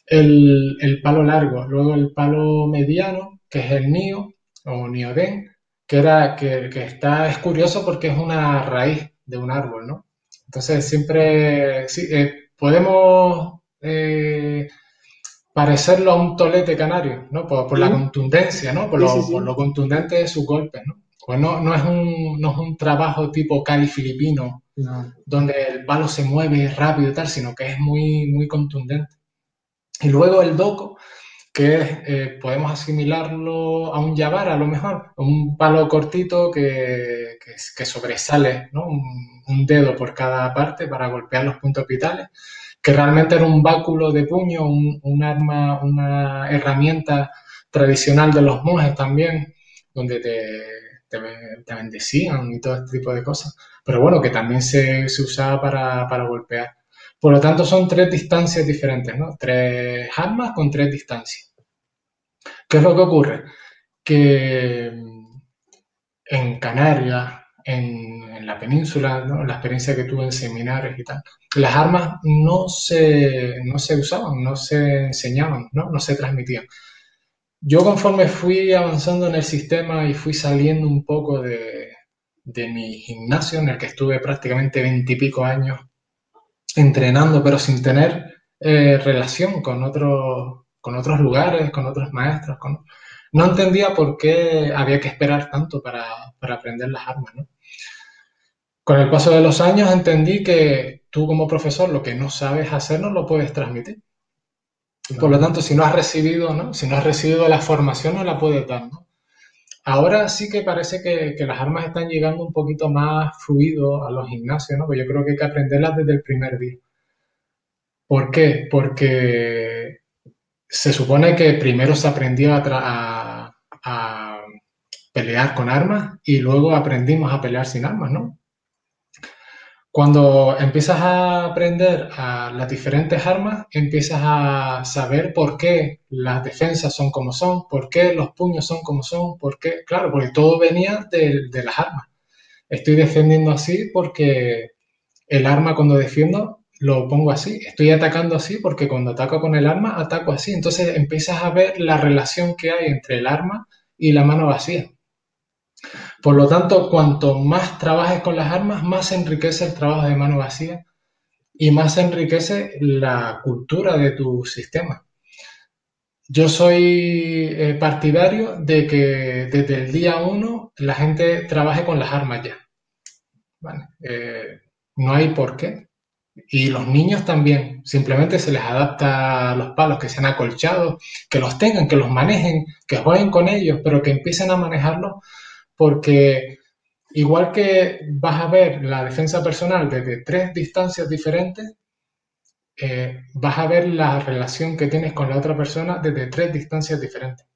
El, el, palo largo, luego el palo mediano, que es el Nio o Nioden, que, era, que, está, es curioso porque es una raíz de un árbol, ¿no? Entonces siempre sí, eh, podemos eh, parecerlo a un tolete canario, ¿no? Por, la contundencia, ¿no? Por lo, por lo contundente de sus golpes, ¿no? Pues no, no, es un, no es un trabajo tipo Cali filipino, donde el palo se mueve rápido y tal, sino que es muy, muy contundente. Y luego el doco, que es, eh, podemos asimilarlo a un yabar a lo mejor, un palo cortito que, que, sobresale, ¿no? un, dedo por cada parte para golpear los puntos vitales, que realmente era un báculo de puño, un, un arma, una herramienta tradicional de los monjes también, donde te te, bendecían y todo este tipo de cosas. Pero bueno, que también se, se usaba para, para, golpear. Por lo tanto, son tres distancias diferentes, ¿no? Tres armas con tres distancias. ¿Qué es lo que ocurre? Que mm, en Canarias, en, en la península, ¿no? la experiencia que tuve en seminarios y tal, las armas no se, no se usaban, no se enseñaban, ¿no? no se transmitían. Yo conforme fui avanzando en el sistema y fui saliendo un poco de, mi gimnasio en el que estuve prácticamente veintipico años entrenando, pero sin tener eh, relación con, con otros lugares, con otros maestros. No entendía por qué había que esperar tanto para, aprender las armas. Con el paso de los años entendí que tú como profesor lo que no sabes hacer no lo puedes transmitir. Por lo tanto, si no has recibido, ¿no? Si no has recibido la formación, no la puedes dar, ¿no? Ahora sí que parece que, las armas están llegando un poquito más fluido a los gimnasios, ¿no? Pues yo creo que hay que aprenderlas desde el primer día. ¿Por qué? Porque se supone que primero se aprendió a, a pelear con armas y luego aprendimos a pelear sin armas, ¿no? Cuando empiezas a aprender a las diferentes armas, empiezas a saber por qué las defensas son como son, por qué los puños son como son, por qué, claro, porque todo venía de, las armas. Estoy defendiendo así porque el arma cuando defiendo lo pongo así, estoy atacando así porque cuando ataco con el arma ataco así. Entonces empiezas a ver la relación que hay entre el arma y la mano vacía. Por lo tanto, cuanto más trabajes con las armas, más enriquece el trabajo de mano vacía y más enriquece la cultura de tu sistema. Yo soy eh, partidario de que desde el día uno la gente trabaje con las armas ya. Eh, no hay por qué. Y los niños también, simplemente se les adapta a los palos que sean acolchados, que los tengan, que los manejen, que jueguen con ellos, pero que empiecen a manejarlos porque igual que vas a ver la defensa personal desde tres distancias diferentes, eh, vas a ver la relación que tienes con la otra persona desde tres distancias diferentes.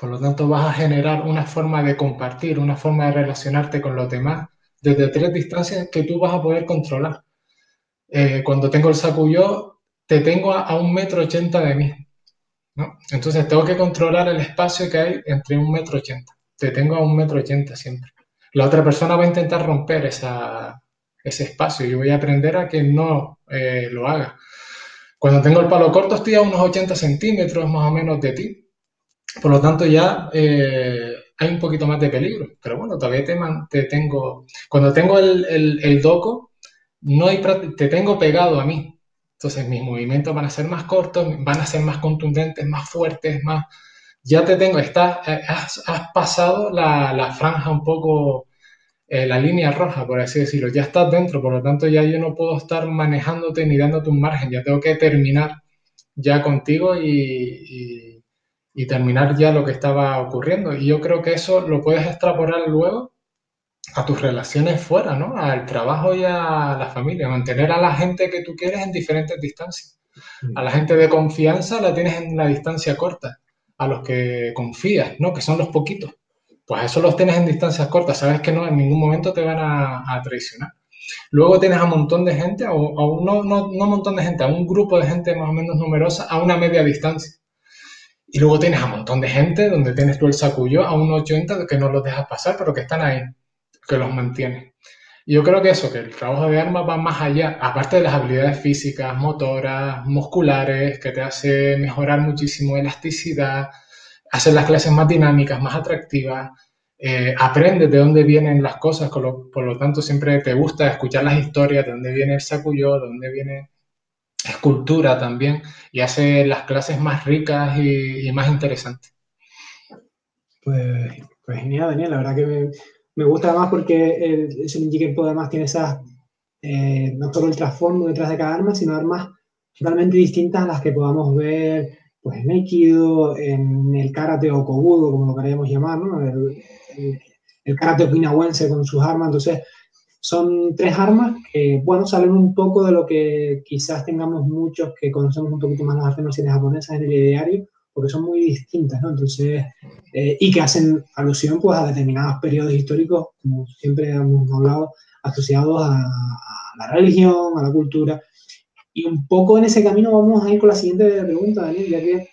Por lo tanto, vas a generar una forma de compartir, una forma de relacionarte con los demás desde tres distancias que tú vas a poder controlar. Eh, cuando tengo el saco yo, te tengo a, un metro ochenta de mí. Entonces tengo que controlar el espacio que hay entre un metro ochenta te tengo a un metro ochenta siempre. La otra persona va a intentar romper esa, ese espacio yo voy a aprender a que no eh, lo haga. Cuando tengo el palo corto estoy a unos 80 centímetros más o menos de ti. Por lo tanto ya eh, hay un poquito más de peligro. Pero bueno, todavía te, tengo... Cuando tengo el, el, el doco, no hay, te tengo pegado a mí. Entonces mis movimientos van a ser más cortos, van a ser más contundentes, más fuertes, más ya te tengo, estás, eh, has, pasado la, franja un poco, eh, la línea roja, por así decirlo, ya estás dentro, por lo tanto ya yo no puedo estar manejándote ni dándote un margen, ya tengo que terminar ya contigo y, terminar ya lo que estaba ocurriendo. Y yo creo que eso lo puedes extrapolar luego a tus relaciones fuera, ¿no? Al trabajo y a la familia, mantener a la gente que tú quieres en diferentes distancias. A la gente de confianza la tienes en la distancia corta a los que confías, ¿no? Que son los poquitos. Pues eso los tienes en distancias cortas, sabes que no, en ningún momento te van a, traicionar. Luego tienes a un montón de gente, o, no, no, no un montón de gente, a un grupo de gente más o menos numerosa a una media distancia. Y luego tienes a un montón de gente donde tienes tú el sacuyo a un 80 que no los dejas pasar, pero que están ahí, que los mantienes. Yo creo que eso, que el trabajo de armas va más allá, aparte de las habilidades físicas, motoras, musculares, que te hace mejorar muchísimo elasticidad, hacer las clases más dinámicas, más atractivas, eh, aprendes de dónde vienen las cosas, por lo tanto siempre te gusta escuchar las historias, de dónde viene el sacuyo, de dónde viene escultura también, y hace las clases más ricas y, más interesantes. Pues, pues, genial, Daniel, la verdad que me, me gusta más porque el, Ninja además tiene esas, eh, no solo el trasfondo detrás de cada arma, sino armas totalmente distintas a las que podamos ver pues, en Aikido, en el karate o kobudo, como lo queríamos llamar, ¿no? el, el, karate okinawense con sus armas. Entonces, son tres armas que, bueno, salen un poco de lo que quizás tengamos muchos que conocemos un poquito más las artes marciales japonesas en el diario, porque son muy distintas, ¿no? Entonces, eh, y que hacen alusión pues a determinados periodos históricos, como siempre hemos hablado, asociados a, la religión, a la cultura. Y un poco en ese camino vamos a ir con la siguiente pregunta, Daniel, ya que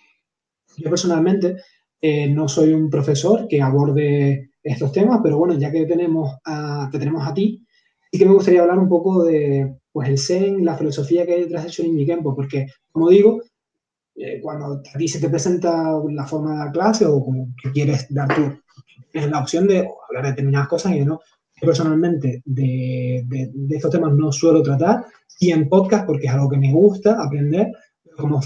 yo personalmente eh, no soy un profesor que aborde estos temas, pero bueno, ya que tenemos a, te tenemos a ti, sí que me gustaría hablar un poco de pues, el Zen, la filosofía que hay detrás del Shonin Kempo, porque, como digo, eh, cuando a ti se te presenta la forma de dar clase o como que quieres dar tú, tienes la opción de hablar de determinadas cosas y no. Yo personalmente de, de, estos temas no suelo tratar, y en podcast porque es algo que me gusta aprender, como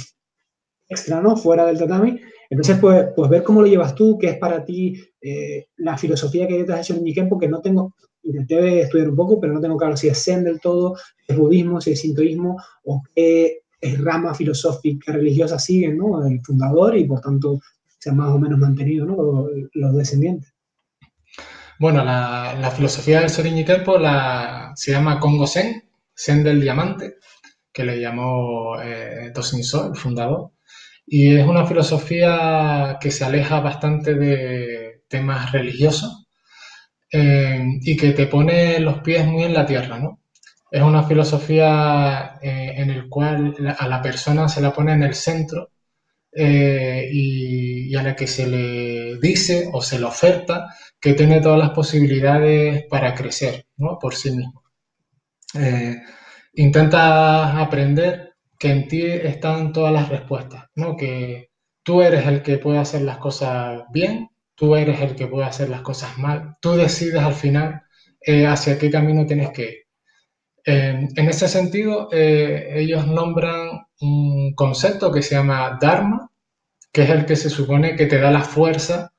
extra, ¿no? Fuera del tatami. Entonces, pues, pues ver cómo lo llevas tú, qué es para ti eh, la filosofía que te has hecho en mi tiempo, que no tengo, intenté estudiar un poco, pero no tengo claro si es Zen del todo, si es budismo, si es sintoísmo, o qué rama filosófica religiosa siguen, ¿no? El fundador y por tanto se han más o menos mantenido, ¿no? Los, descendientes. Bueno, la, filosofía del Sorin Tempo la, se llama Congo Zen, Zen del Diamante, que le llamó eh, So, el fundador. Y es una filosofía que se aleja bastante de temas religiosos eh, y que te pone los pies muy en la tierra, ¿no? Es una filosofía eh, en el cual a la persona se la pone en el centro eh, y, a la que se le dice o se le oferta que tiene todas las posibilidades para crecer ¿no? por sí mismo. Eh, intenta aprender que en ti están todas las respuestas, ¿no? que tú eres el que puede hacer las cosas bien, tú eres el que puede hacer las cosas mal, tú decides al final hacia qué camino tienes que ir en ese sentido, eh, ellos nombran un concepto que se llama Dharma, que es el que se supone que te da la fuerza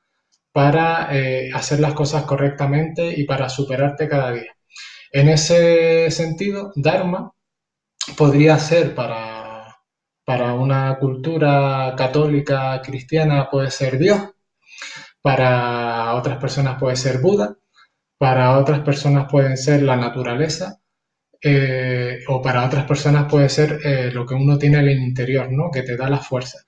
para eh, hacer las cosas correctamente y para superarte cada día. En ese sentido, Dharma podría ser para, para una cultura católica cristiana, puede ser Dios, para otras personas puede ser Buda, para otras personas pueden ser la naturaleza, eh, o para otras personas puede ser eh, lo que uno tiene en el interior, ¿no? que te da la fuerza.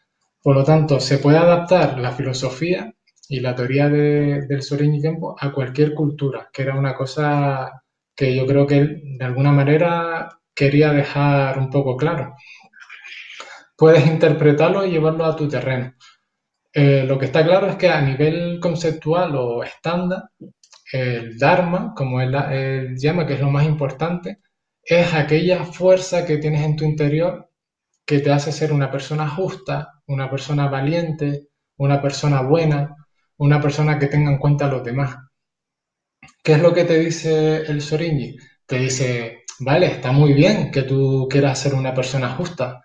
Por lo tanto, se puede adaptar la filosofía y la teoría del Sorin y a cualquier cultura, que era una cosa que yo creo que de alguna manera quería dejar un poco claro. Puedes interpretarlo y llevarlo a tu terreno. Eh, lo que está claro es que a nivel conceptual o estándar, el Dharma, como él, él llama, que es lo más importante, es aquella fuerza que tienes en tu interior que te hace ser una persona justa, una persona valiente, una persona buena, una persona que tenga en cuenta a los demás. ¿Qué es lo que te dice el Sorinji? Te dice, vale, está muy bien que tú quieras ser una persona justa,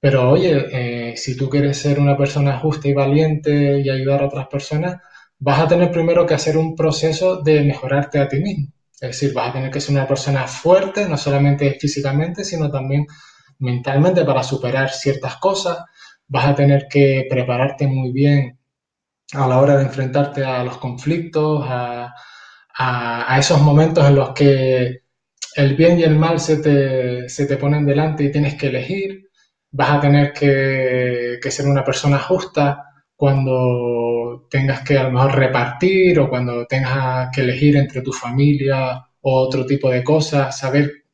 pero oye, eh, si tú quieres ser una persona justa y valiente y ayudar a otras personas, vas a tener primero que hacer un proceso de mejorarte a ti mismo. Es decir, vas a tener que ser una persona fuerte, no solamente físicamente, sino también mentalmente para superar ciertas cosas. Vas a tener que prepararte muy bien a la hora de enfrentarte a los conflictos, a, esos momentos en los que el bien y el mal se te, se te, ponen delante y tienes que elegir. Vas a tener que, que ser una persona justa cuando tengas que a lo mejor repartir o cuando tengas que elegir entre tu familia o otro tipo de cosas, saber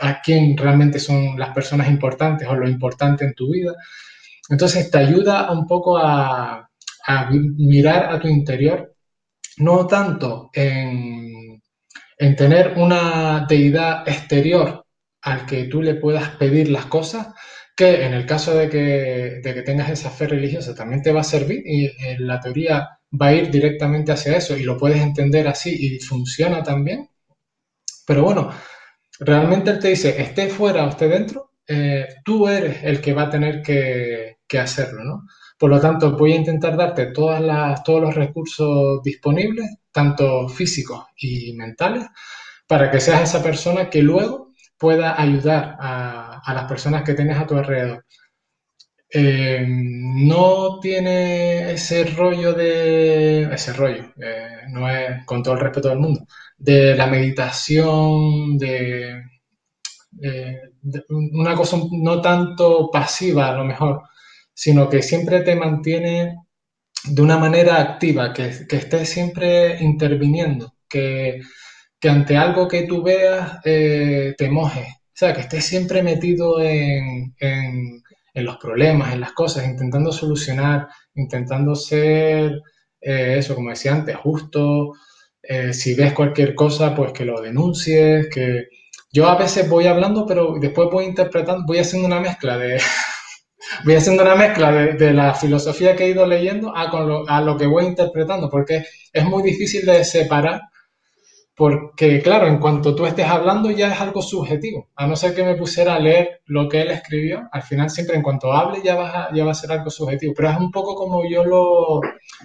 a quién realmente son las personas importantes o lo importante en tu vida. Entonces te ayuda un poco a, mirar a tu interior, no tanto en, en tener una deidad exterior al que tú le puedas pedir las cosas, que en el caso de que, tengas esa fe religiosa también te va a servir y en la teoría va a ir directamente hacia eso y lo puedes entender así y funciona también. Pero bueno, realmente él te dice, esté fuera o esté dentro, eh, tú eres el que va a tener que, hacerlo, ¿no? Por lo tanto, voy a intentar darte todas las, todos los recursos disponibles, tanto físicos y mentales, para que seas esa persona que luego pueda ayudar a, las personas que tienes a tu alrededor. Eh, no tiene ese rollo de. ese rollo, eh, no es con todo el respeto del mundo, de la meditación, de, una cosa no tanto pasiva a lo mejor, sino que siempre te mantiene de una manera activa, que, que estés siempre interviniendo, que que ante algo que tú veas eh, te mojes. O sea, que estés siempre metido en, los problemas, en las cosas, intentando solucionar, intentando ser, eh, eso, como decía antes, justo. Eh, si ves cualquier cosa, pues que lo denuncies, que yo a veces voy hablando, pero después voy interpretando, voy haciendo una mezcla de, voy haciendo una mezcla de, la filosofía que he ido leyendo a, con a lo que voy interpretando, porque es muy difícil de separar porque, claro, en cuanto tú estés hablando ya es algo subjetivo. A no ser que me pusiera a leer lo que él escribió, al final siempre en cuanto hable ya ya va a ser algo subjetivo. Pero es un poco como yo lo,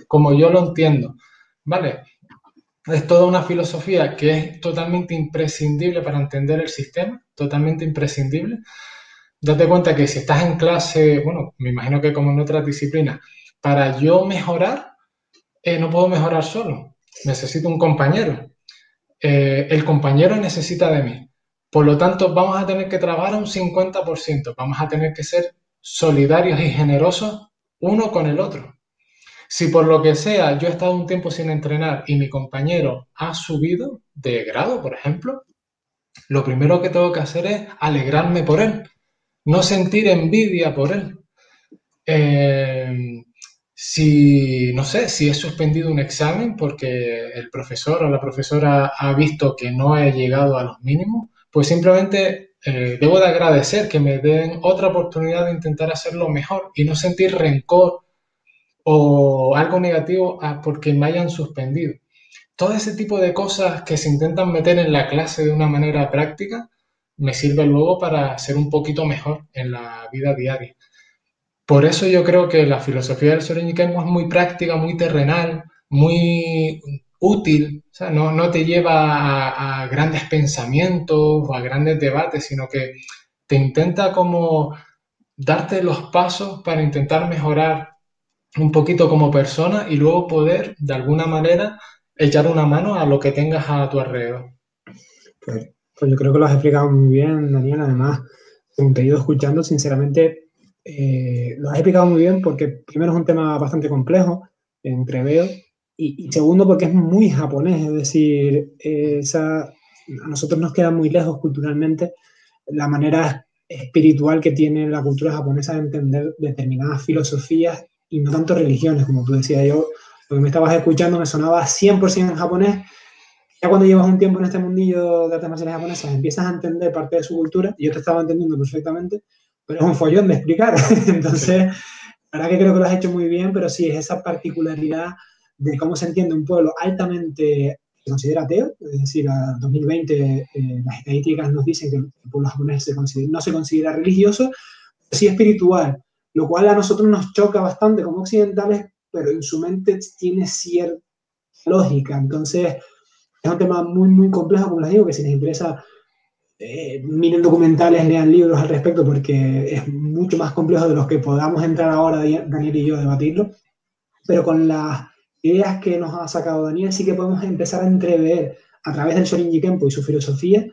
como yo lo entiendo. ¿Vale? Es toda una filosofía que es totalmente imprescindible para entender el sistema, totalmente imprescindible. Date cuenta que si estás en clase, bueno, me imagino que como en otras disciplinas, para yo mejorar, eh, no puedo mejorar solo. Necesito un compañero eh, el compañero necesita de mí. Por lo tanto, vamos a tener que trabajar un 50%, vamos a tener que ser solidarios y generosos uno con el otro. Si por lo que sea yo he estado un tiempo sin entrenar y mi compañero ha subido de grado, por ejemplo, lo primero que tengo que hacer es alegrarme por él, no sentir envidia por él. Eh, si, no sé, si he suspendido un examen porque el profesor o la profesora ha visto que no he llegado a los mínimos, pues simplemente eh, debo de agradecer que me den otra oportunidad de intentar hacerlo mejor y no sentir rencor o algo negativo porque me hayan suspendido. Todo ese tipo de cosas que se intentan meter en la clase de una manera práctica me sirve luego para ser un poquito mejor en la vida diaria. Por eso yo creo que la filosofía del Soren es muy práctica, muy terrenal, muy útil, o sea, no, te lleva a, grandes pensamientos o a grandes debates, sino que te intenta como darte los pasos para intentar mejorar un poquito como persona y luego poder, de alguna manera, echar una mano a lo que tengas a tu alrededor. Pues, pues yo creo que lo has explicado muy bien, Daniel. Además, te he ido escuchando, sinceramente, eh, has explicado muy bien porque primero es un tema bastante complejo, entreveo, y, y segundo porque es muy japonés, es decir, esa, a nosotros nos queda muy lejos culturalmente la manera espiritual que tiene la cultura japonesa de entender determinadas filosofías y no tanto religiones, como tú decías. Yo, lo que me estabas escuchando me sonaba 100% en japonés, ya cuando llevas un tiempo en este mundillo de artes marciales japonesas empiezas a entender parte de su cultura, y yo te estaba entendiendo perfectamente, pero es un follón de explicar. Entonces, la verdad que creo que lo has hecho muy bien, pero sí es esa particularidad de cómo se entiende un pueblo altamente se considera ateo, es decir, a 2020 eh, las estadísticas nos dicen que el pueblo japonés no se considera religioso, pero sí espiritual, lo cual a nosotros nos choca bastante como occidentales, pero en su mente tiene cierta lógica. Entonces, es un tema muy, muy complejo, como les digo, que si les interesa eh, miren documentales, lean libros al respecto, porque es mucho más complejo de los que podamos entrar ahora, Daniel y yo, a debatirlo. Pero con las ideas que nos ha sacado Daniel, sí que podemos empezar a entrever a través del Shorinji Kempo y su filosofía,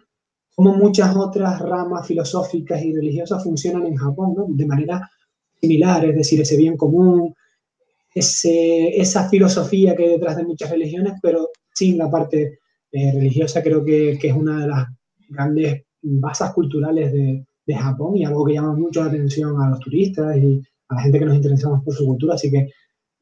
cómo muchas otras ramas filosóficas y religiosas funcionan en Japón, ¿no? De manera similar, es decir, ese bien común, ese, esa filosofía que hay detrás de muchas religiones, pero sin la parte eh, religiosa, creo que, que, es una de las grandes bases culturales de, de, Japón y algo que llama mucho la atención a los turistas y a la gente que nos interesamos por su cultura. Así que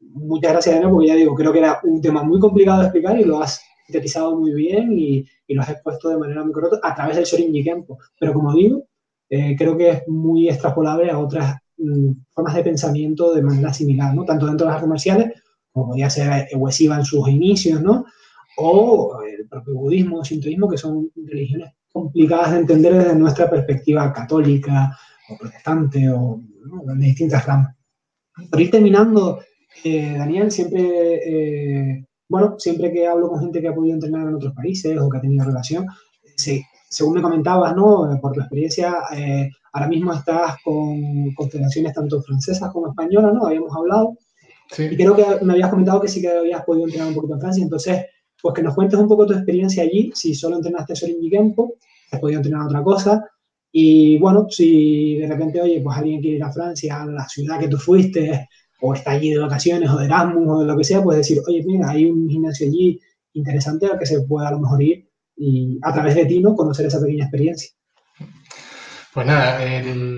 muchas gracias, Daniel, porque ya digo, creo que era un tema muy complicado de explicar y lo has sintetizado muy bien y, y lo has expuesto de manera muy correcta a través del Shorinji Kempo. Pero como digo, eh, creo que es muy extrapolable a otras mm, formas de pensamiento de manera similar, ¿no? Tanto dentro de las artes marciales, como podía ser Ueshiba en sus inicios, ¿no? O el propio budismo, o sintoísmo, que son religiones complicadas de entender desde nuestra perspectiva católica o protestante o de distintas ramas. Por ir terminando, eh, Daniel, siempre, eh, bueno, siempre que hablo con gente que ha podido entrenar en otros países o que ha tenido relación, según me comentabas, ¿no? Por tu experiencia, eh, ahora mismo estás con constelaciones tanto francesas como españolas, ¿no? Habíamos hablado. Y creo que me habías comentado que sí que habías podido entrenar un poquito en Francia, entonces pues que nos cuentes un poco tu experiencia allí, si solo entrenaste Sorin Kempo, has podido entrenar otra cosa, y bueno, si de repente, oye, pues alguien quiere ir a Francia, a la ciudad que tú fuiste, o está allí de vacaciones, o de Erasmus, o de lo que sea, puedes decir, oye, mira, hay un gimnasio allí interesante al que se pueda a lo mejor ir y a través de ti, ¿no? Conocer esa pequeña experiencia. Pues nada,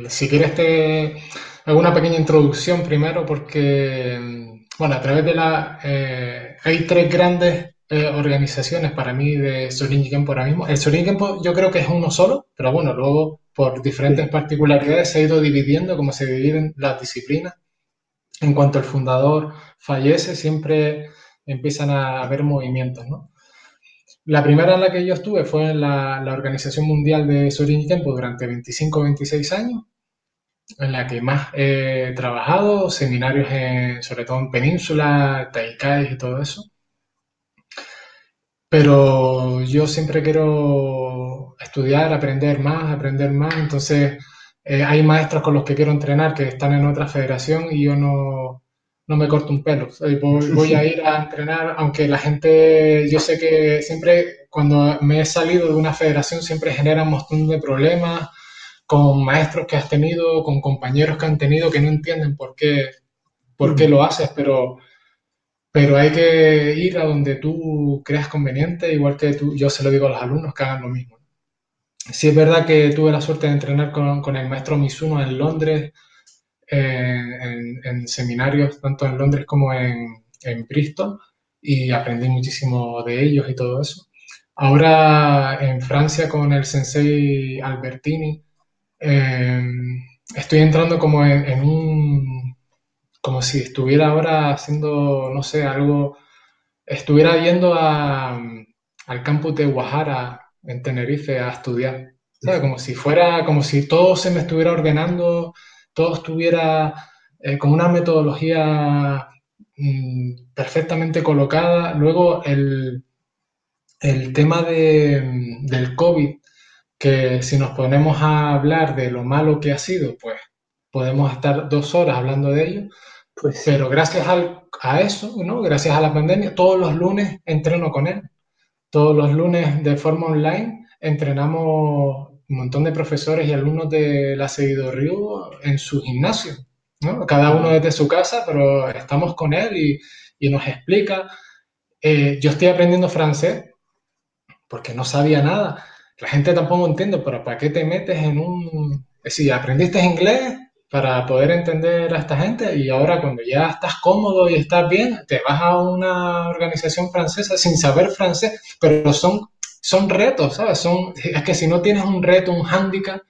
si quieres te hago una pequeña introducción primero porque, bueno, a través de la... Eh, hay tres grandes eh, organizaciones para mí de Sorin Kempo ahora mismo. El Sorin Kempo yo creo que es uno solo, pero bueno, luego por diferentes particularidades se ha ido dividiendo como se dividen las disciplinas. En cuanto el fundador fallece, siempre empiezan a haber movimientos, ¿no? La primera en la que yo estuve fue en la, Organización Mundial de Sorin Kempo durante 25 o 26 años, en la que más he trabajado, seminarios sobre todo en Península, Taikais y todo eso. Pero yo siempre quiero estudiar, aprender más, aprender más, entonces eh, hay maestros con los que quiero entrenar que están en otra federación y yo no, no me corto un pelo. Voy, a ir a entrenar, aunque la gente, yo sé que siempre cuando me he salido de una federación siempre genera un montón de problemas con maestros que has tenido, con compañeros que han tenido que no entienden por qué, por qué lo haces, pero, pero hay que ir a donde tú creas conveniente, igual que tú, yo se lo digo a los alumnos que hagan lo mismo. Sí es verdad que tuve la suerte de entrenar con, con el maestro Misuno en Londres, en, seminarios tanto en Londres como en, Bristol y aprendí muchísimo de ellos y todo eso. Ahora en Francia con el sensei Albertini em, estoy entrando como en, un, como si estuviera ahora haciendo, no sé, algo, estuviera yendo al campus de Guajara en Tenerife a estudiar. Como si fuera, como si todo se me estuviera ordenando todo estuviera eh, con una metodología mm, perfectamente colocada. Luego el, el tema de, del COVID, que si nos ponemos a hablar de lo malo que ha sido, pues podemos estar dos horas hablando de ello. Pues, pero gracias a eso, ¿no? gracias a la pandemia, todos los lunes entreno con él. Todos los lunes de forma online entrenamos un montón de profesores y alumnos de la Seguido Río en su gimnasio, ¿no? Cada uno desde su casa, pero estamos con él y, y nos explica. Eh, yo estoy aprendiendo francés porque no sabía nada. La gente tampoco entiende, pero ¿para qué te metes en un... Es decir, aprendiste inglés para poder entender a esta gente y ahora cuando ya estás cómodo y estás bien, te vas a una organización francesa sin saber francés, pero son son retos, ¿sabes? Son, es que si no tienes un reto, un hándicap,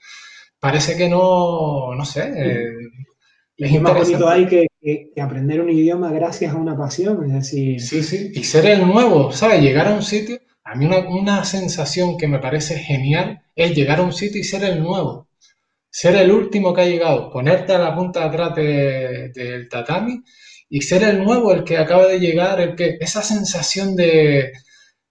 parece que no, no sé. Eh, es más bonito hay que, aprender un idioma gracias a una pasión, es decir... Sí, sí, y ser el nuevo, ¿sabes? Llegar a un sitio, a mí una, sensación que me parece genial es llegar a un sitio y ser el nuevo, ser el último que ha llegado, ponerte a la punta de atrás del tatami y ser el nuevo, el que acaba de llegar, el que esa sensación de,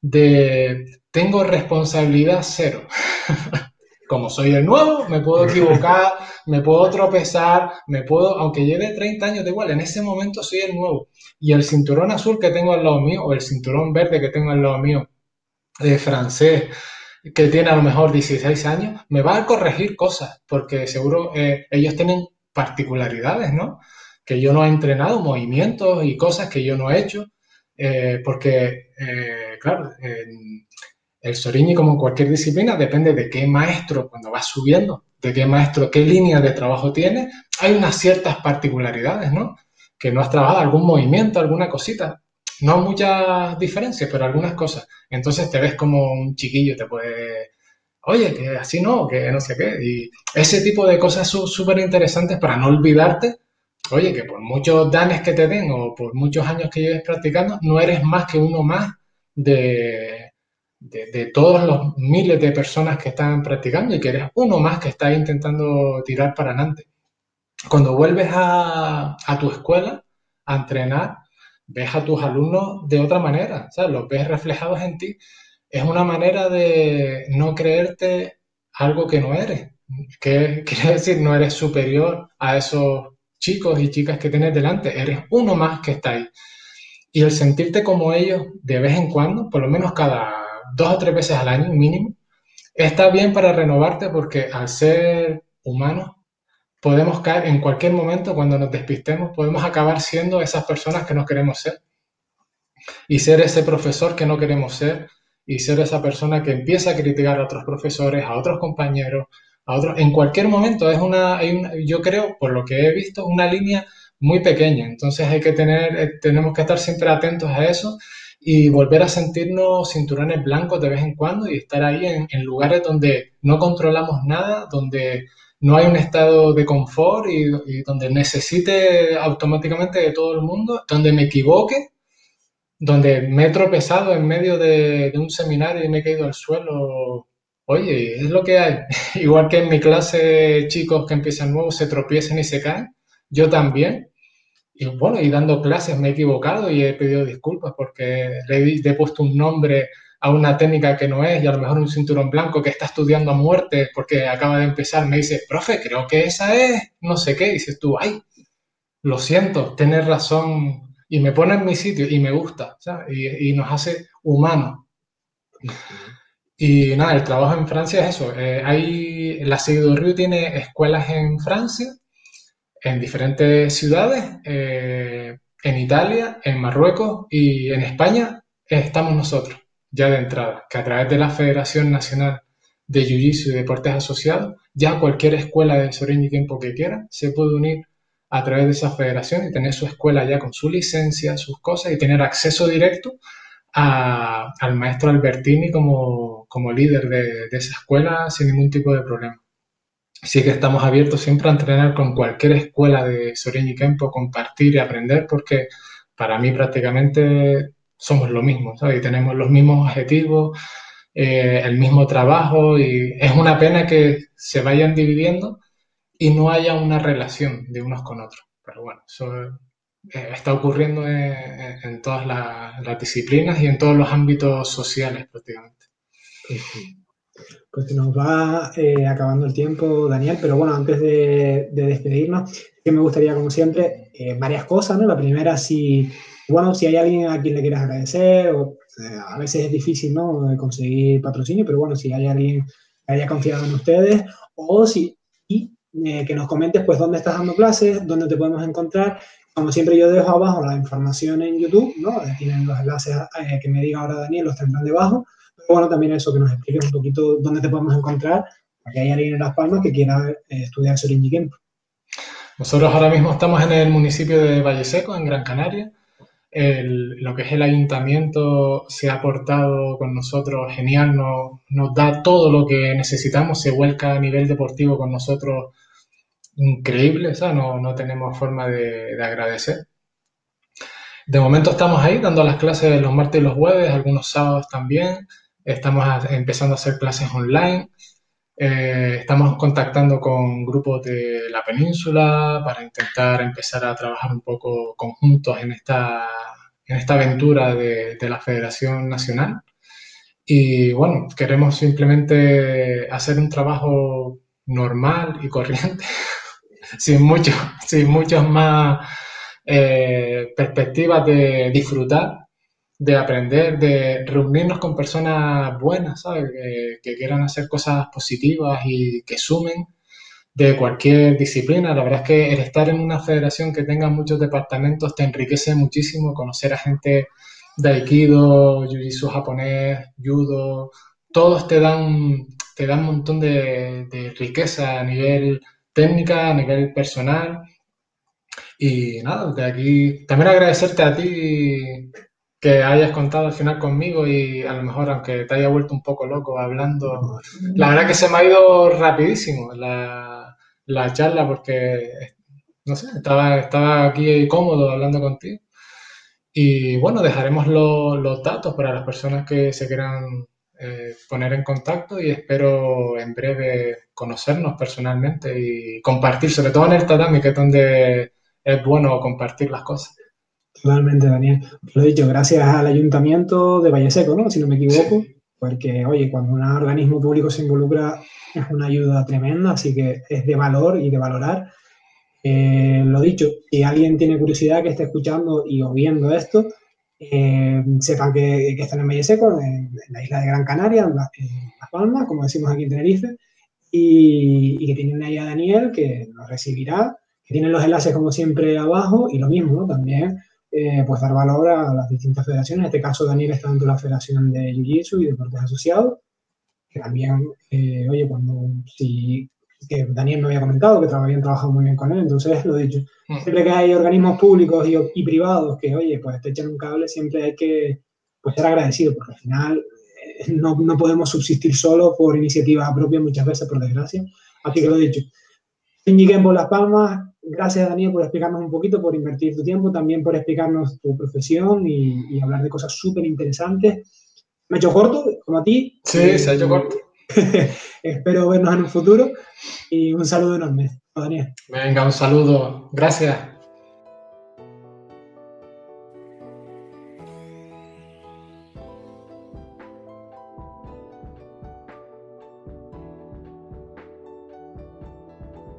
de tengo responsabilidad cero. Como soy el nuevo, me puedo equivocar, me puedo tropezar, me puedo, aunque lleve 30 años de igual, en ese momento soy el nuevo. Y el cinturón azul que tengo al lado mío, o el cinturón verde que tengo al lado mío, de francés, que tiene a lo mejor 16 años, me va a corregir cosas, porque seguro eh, ellos tienen particularidades, ¿no? Que yo no he entrenado, movimientos y cosas que yo no he hecho, eh, porque, eh, claro, el Soriñi, como en cualquier disciplina, depende de qué maestro, cuando vas subiendo, de qué maestro, qué línea de trabajo tiene, hay unas ciertas particularidades, ¿no? Que no has trabajado algún movimiento, alguna cosita. No muchas diferencias, pero algunas cosas. Entonces te ves como un chiquillo, te puede, oye, que así no, que no sé qué. Y ese tipo de cosas son súper interesantes para no olvidarte, oye, que por muchos danes que te den o por muchos años que lleves practicando, no eres más que uno más de de, todos los miles de personas que están practicando y que eres uno más que está intentando tirar para adelante. Cuando vuelves a, tu escuela a entrenar, ves a tus alumnos de otra manera, ¿sabes? Los ves reflejados en ti. Es una manera de no creerte algo que no eres. Que quiere decir, no eres superior a esos chicos y chicas que tienes delante, eres uno más que está ahí. Y el sentirte como ellos de vez en cuando, por lo menos cada dos o tres veces al año mínimo, está bien para renovarte porque al ser humanos podemos caer en cualquier momento cuando nos despistemos, podemos acabar siendo esas personas que no queremos ser y ser ese profesor que no queremos ser y ser esa persona que empieza a criticar a otros profesores, a otros compañeros, a otros. En cualquier momento es una, hay una, yo creo, por lo que he visto, una línea muy pequeña. Entonces hay que tener, eh, tenemos que estar siempre atentos a eso y volver a sentirnos cinturones blancos de vez en cuando y estar ahí en, lugares donde no controlamos nada, donde no hay un estado de confort y, donde necesite automáticamente de todo el mundo, donde me equivoque, donde me he tropezado en medio de, un seminario y me he caído al suelo. Oye, es lo que hay. Igual que en mi clase chicos que empiezan nuevos se tropiezan y se caen, yo también. Y bueno, y dando clases me he equivocado y he pedido disculpas porque le he, puesto un nombre a una técnica que no es y a lo mejor un cinturón blanco que está estudiando a muerte porque acaba de empezar me dice, profe, creo que esa es no sé qué. Y dices tú, ay, lo siento, tienes razón. Y me pone en mi sitio y me gusta, Y, nos hace humanos. Y nada, el trabajo en Francia es eso. Eh, hay, la Río tiene escuelas en Francia en diferentes ciudades, eh, en Italia, en Marruecos y en España estamos nosotros, ya de entrada, que a través de la Federación Nacional de Jiu-Jitsu y Deportes Asociados, ya cualquier escuela de Sorin y Tiempo que quiera se puede unir a través de esa federación y tener su escuela ya con su licencia, sus cosas y tener acceso directo al maestro Albertini como, como líder de, esa escuela sin ningún tipo de problema. Sí que estamos abiertos siempre a entrenar con cualquier escuela de Sorin y Kempo, compartir y aprender, porque para mí prácticamente somos lo mismo, ¿sabes? Y tenemos los mismos objetivos, eh, el mismo trabajo, y es una pena que se vayan dividiendo y no haya una relación de unos con otros. Pero bueno, eso eh, está ocurriendo en, todas las, disciplinas y en todos los ámbitos sociales prácticamente. Pues nos va eh, acabando el tiempo, Daniel, pero bueno, antes de, despedirnos, que me gustaría, como siempre, eh, varias cosas, ¿no? La primera, si, bueno, si hay alguien a quien le quieras agradecer, o, eh, a veces es difícil, ¿no? Conseguir patrocinio, pero bueno, si hay alguien que haya confiado en ustedes, o si, y que nos comentes, pues, dónde estás dando clases, dónde te podemos encontrar. Como siempre, yo dejo abajo la información en YouTube, ¿no? Tienen los enlaces que me diga ahora Daniel, los tendrán debajo bueno también eso, que nos expliques un poquito dónde te podemos encontrar, porque hay alguien en Las Palmas que quiera eh, estudiar Sorinji Nosotros ahora mismo estamos en el municipio de Valle Seco, en Gran Canaria. Lo que es el ayuntamiento se ha portado con nosotros genial, nos, da todo lo que necesitamos, se vuelca a nivel deportivo con nosotros increíble, no, no tenemos forma de, de, agradecer. De momento estamos ahí dando las clases los martes y los jueves, algunos sábados también. Estamos empezando a hacer clases online. Eh, estamos contactando con grupos de la península para intentar empezar a trabajar un poco conjuntos en esta, en esta aventura de, la Federación Nacional. Y bueno, queremos simplemente hacer un trabajo normal y corriente, sin, mucho, sin muchas más eh, perspectivas de disfrutar de aprender, de reunirnos con personas buenas, ¿sabes? Que, quieran hacer cosas positivas y que sumen de cualquier disciplina. La verdad es que el estar en una federación que tenga muchos departamentos te enriquece muchísimo, conocer a gente de Aikido, Jiu-Jitsu japonés, Judo, todos te dan, te dan un montón de, de riqueza a nivel técnica, a nivel personal. Y nada, de aquí también agradecerte a ti que hayas contado al final conmigo y a lo mejor aunque te haya vuelto un poco loco hablando, la verdad que se me ha ido rapidísimo la, charla porque, no sé, estaba, estaba aquí cómodo hablando contigo. Y bueno, dejaremos los datos para las personas que se quieran eh, poner en contacto y espero en breve conocernos personalmente y compartir, sobre todo en el tatami, que es donde es bueno compartir las cosas. Totalmente, Daniel. Lo he dicho, gracias al ayuntamiento de Valle Seco, ¿no? Si no me equivoco, porque, oye, cuando un organismo público se involucra es una ayuda tremenda, así que es de valor y de valorar. Eh, lo dicho, si alguien tiene curiosidad que esté escuchando y o viendo esto, eh, sepan que, están en Valle Seco, en, la isla de Gran Canaria, en, Las Palmas, como decimos aquí en Tenerife, y, y que tienen ahí a Daniel que nos recibirá, que tienen los enlaces como siempre abajo, y lo mismo, ¿no? También eh, pues dar valor a las distintas federaciones. En este caso, Daniel está dentro de la Federación de Jiu-Jitsu y Deportes Asociados, que también, eh, oye, cuando si que Daniel me había comentado, que habían trabajado muy bien con él, entonces lo he dicho. Mm. Siempre que hay organismos públicos y, y privados que, oye, pues te echan un cable, siempre hay que pues, ser agradecido, porque al final eh, no, no podemos subsistir solo por iniciativa propia muchas veces, por desgracia. Así que lo he dicho. Por Las Palmas, gracias Daniel por explicarnos un poquito, por invertir tu tiempo, también por explicarnos tu profesión y, y hablar de cosas súper interesantes. Me he hecho corto, como a ti. Sí, se ha hecho corto. Espero vernos en un futuro y un saludo enorme. Daniel. Venga, un saludo. Gracias.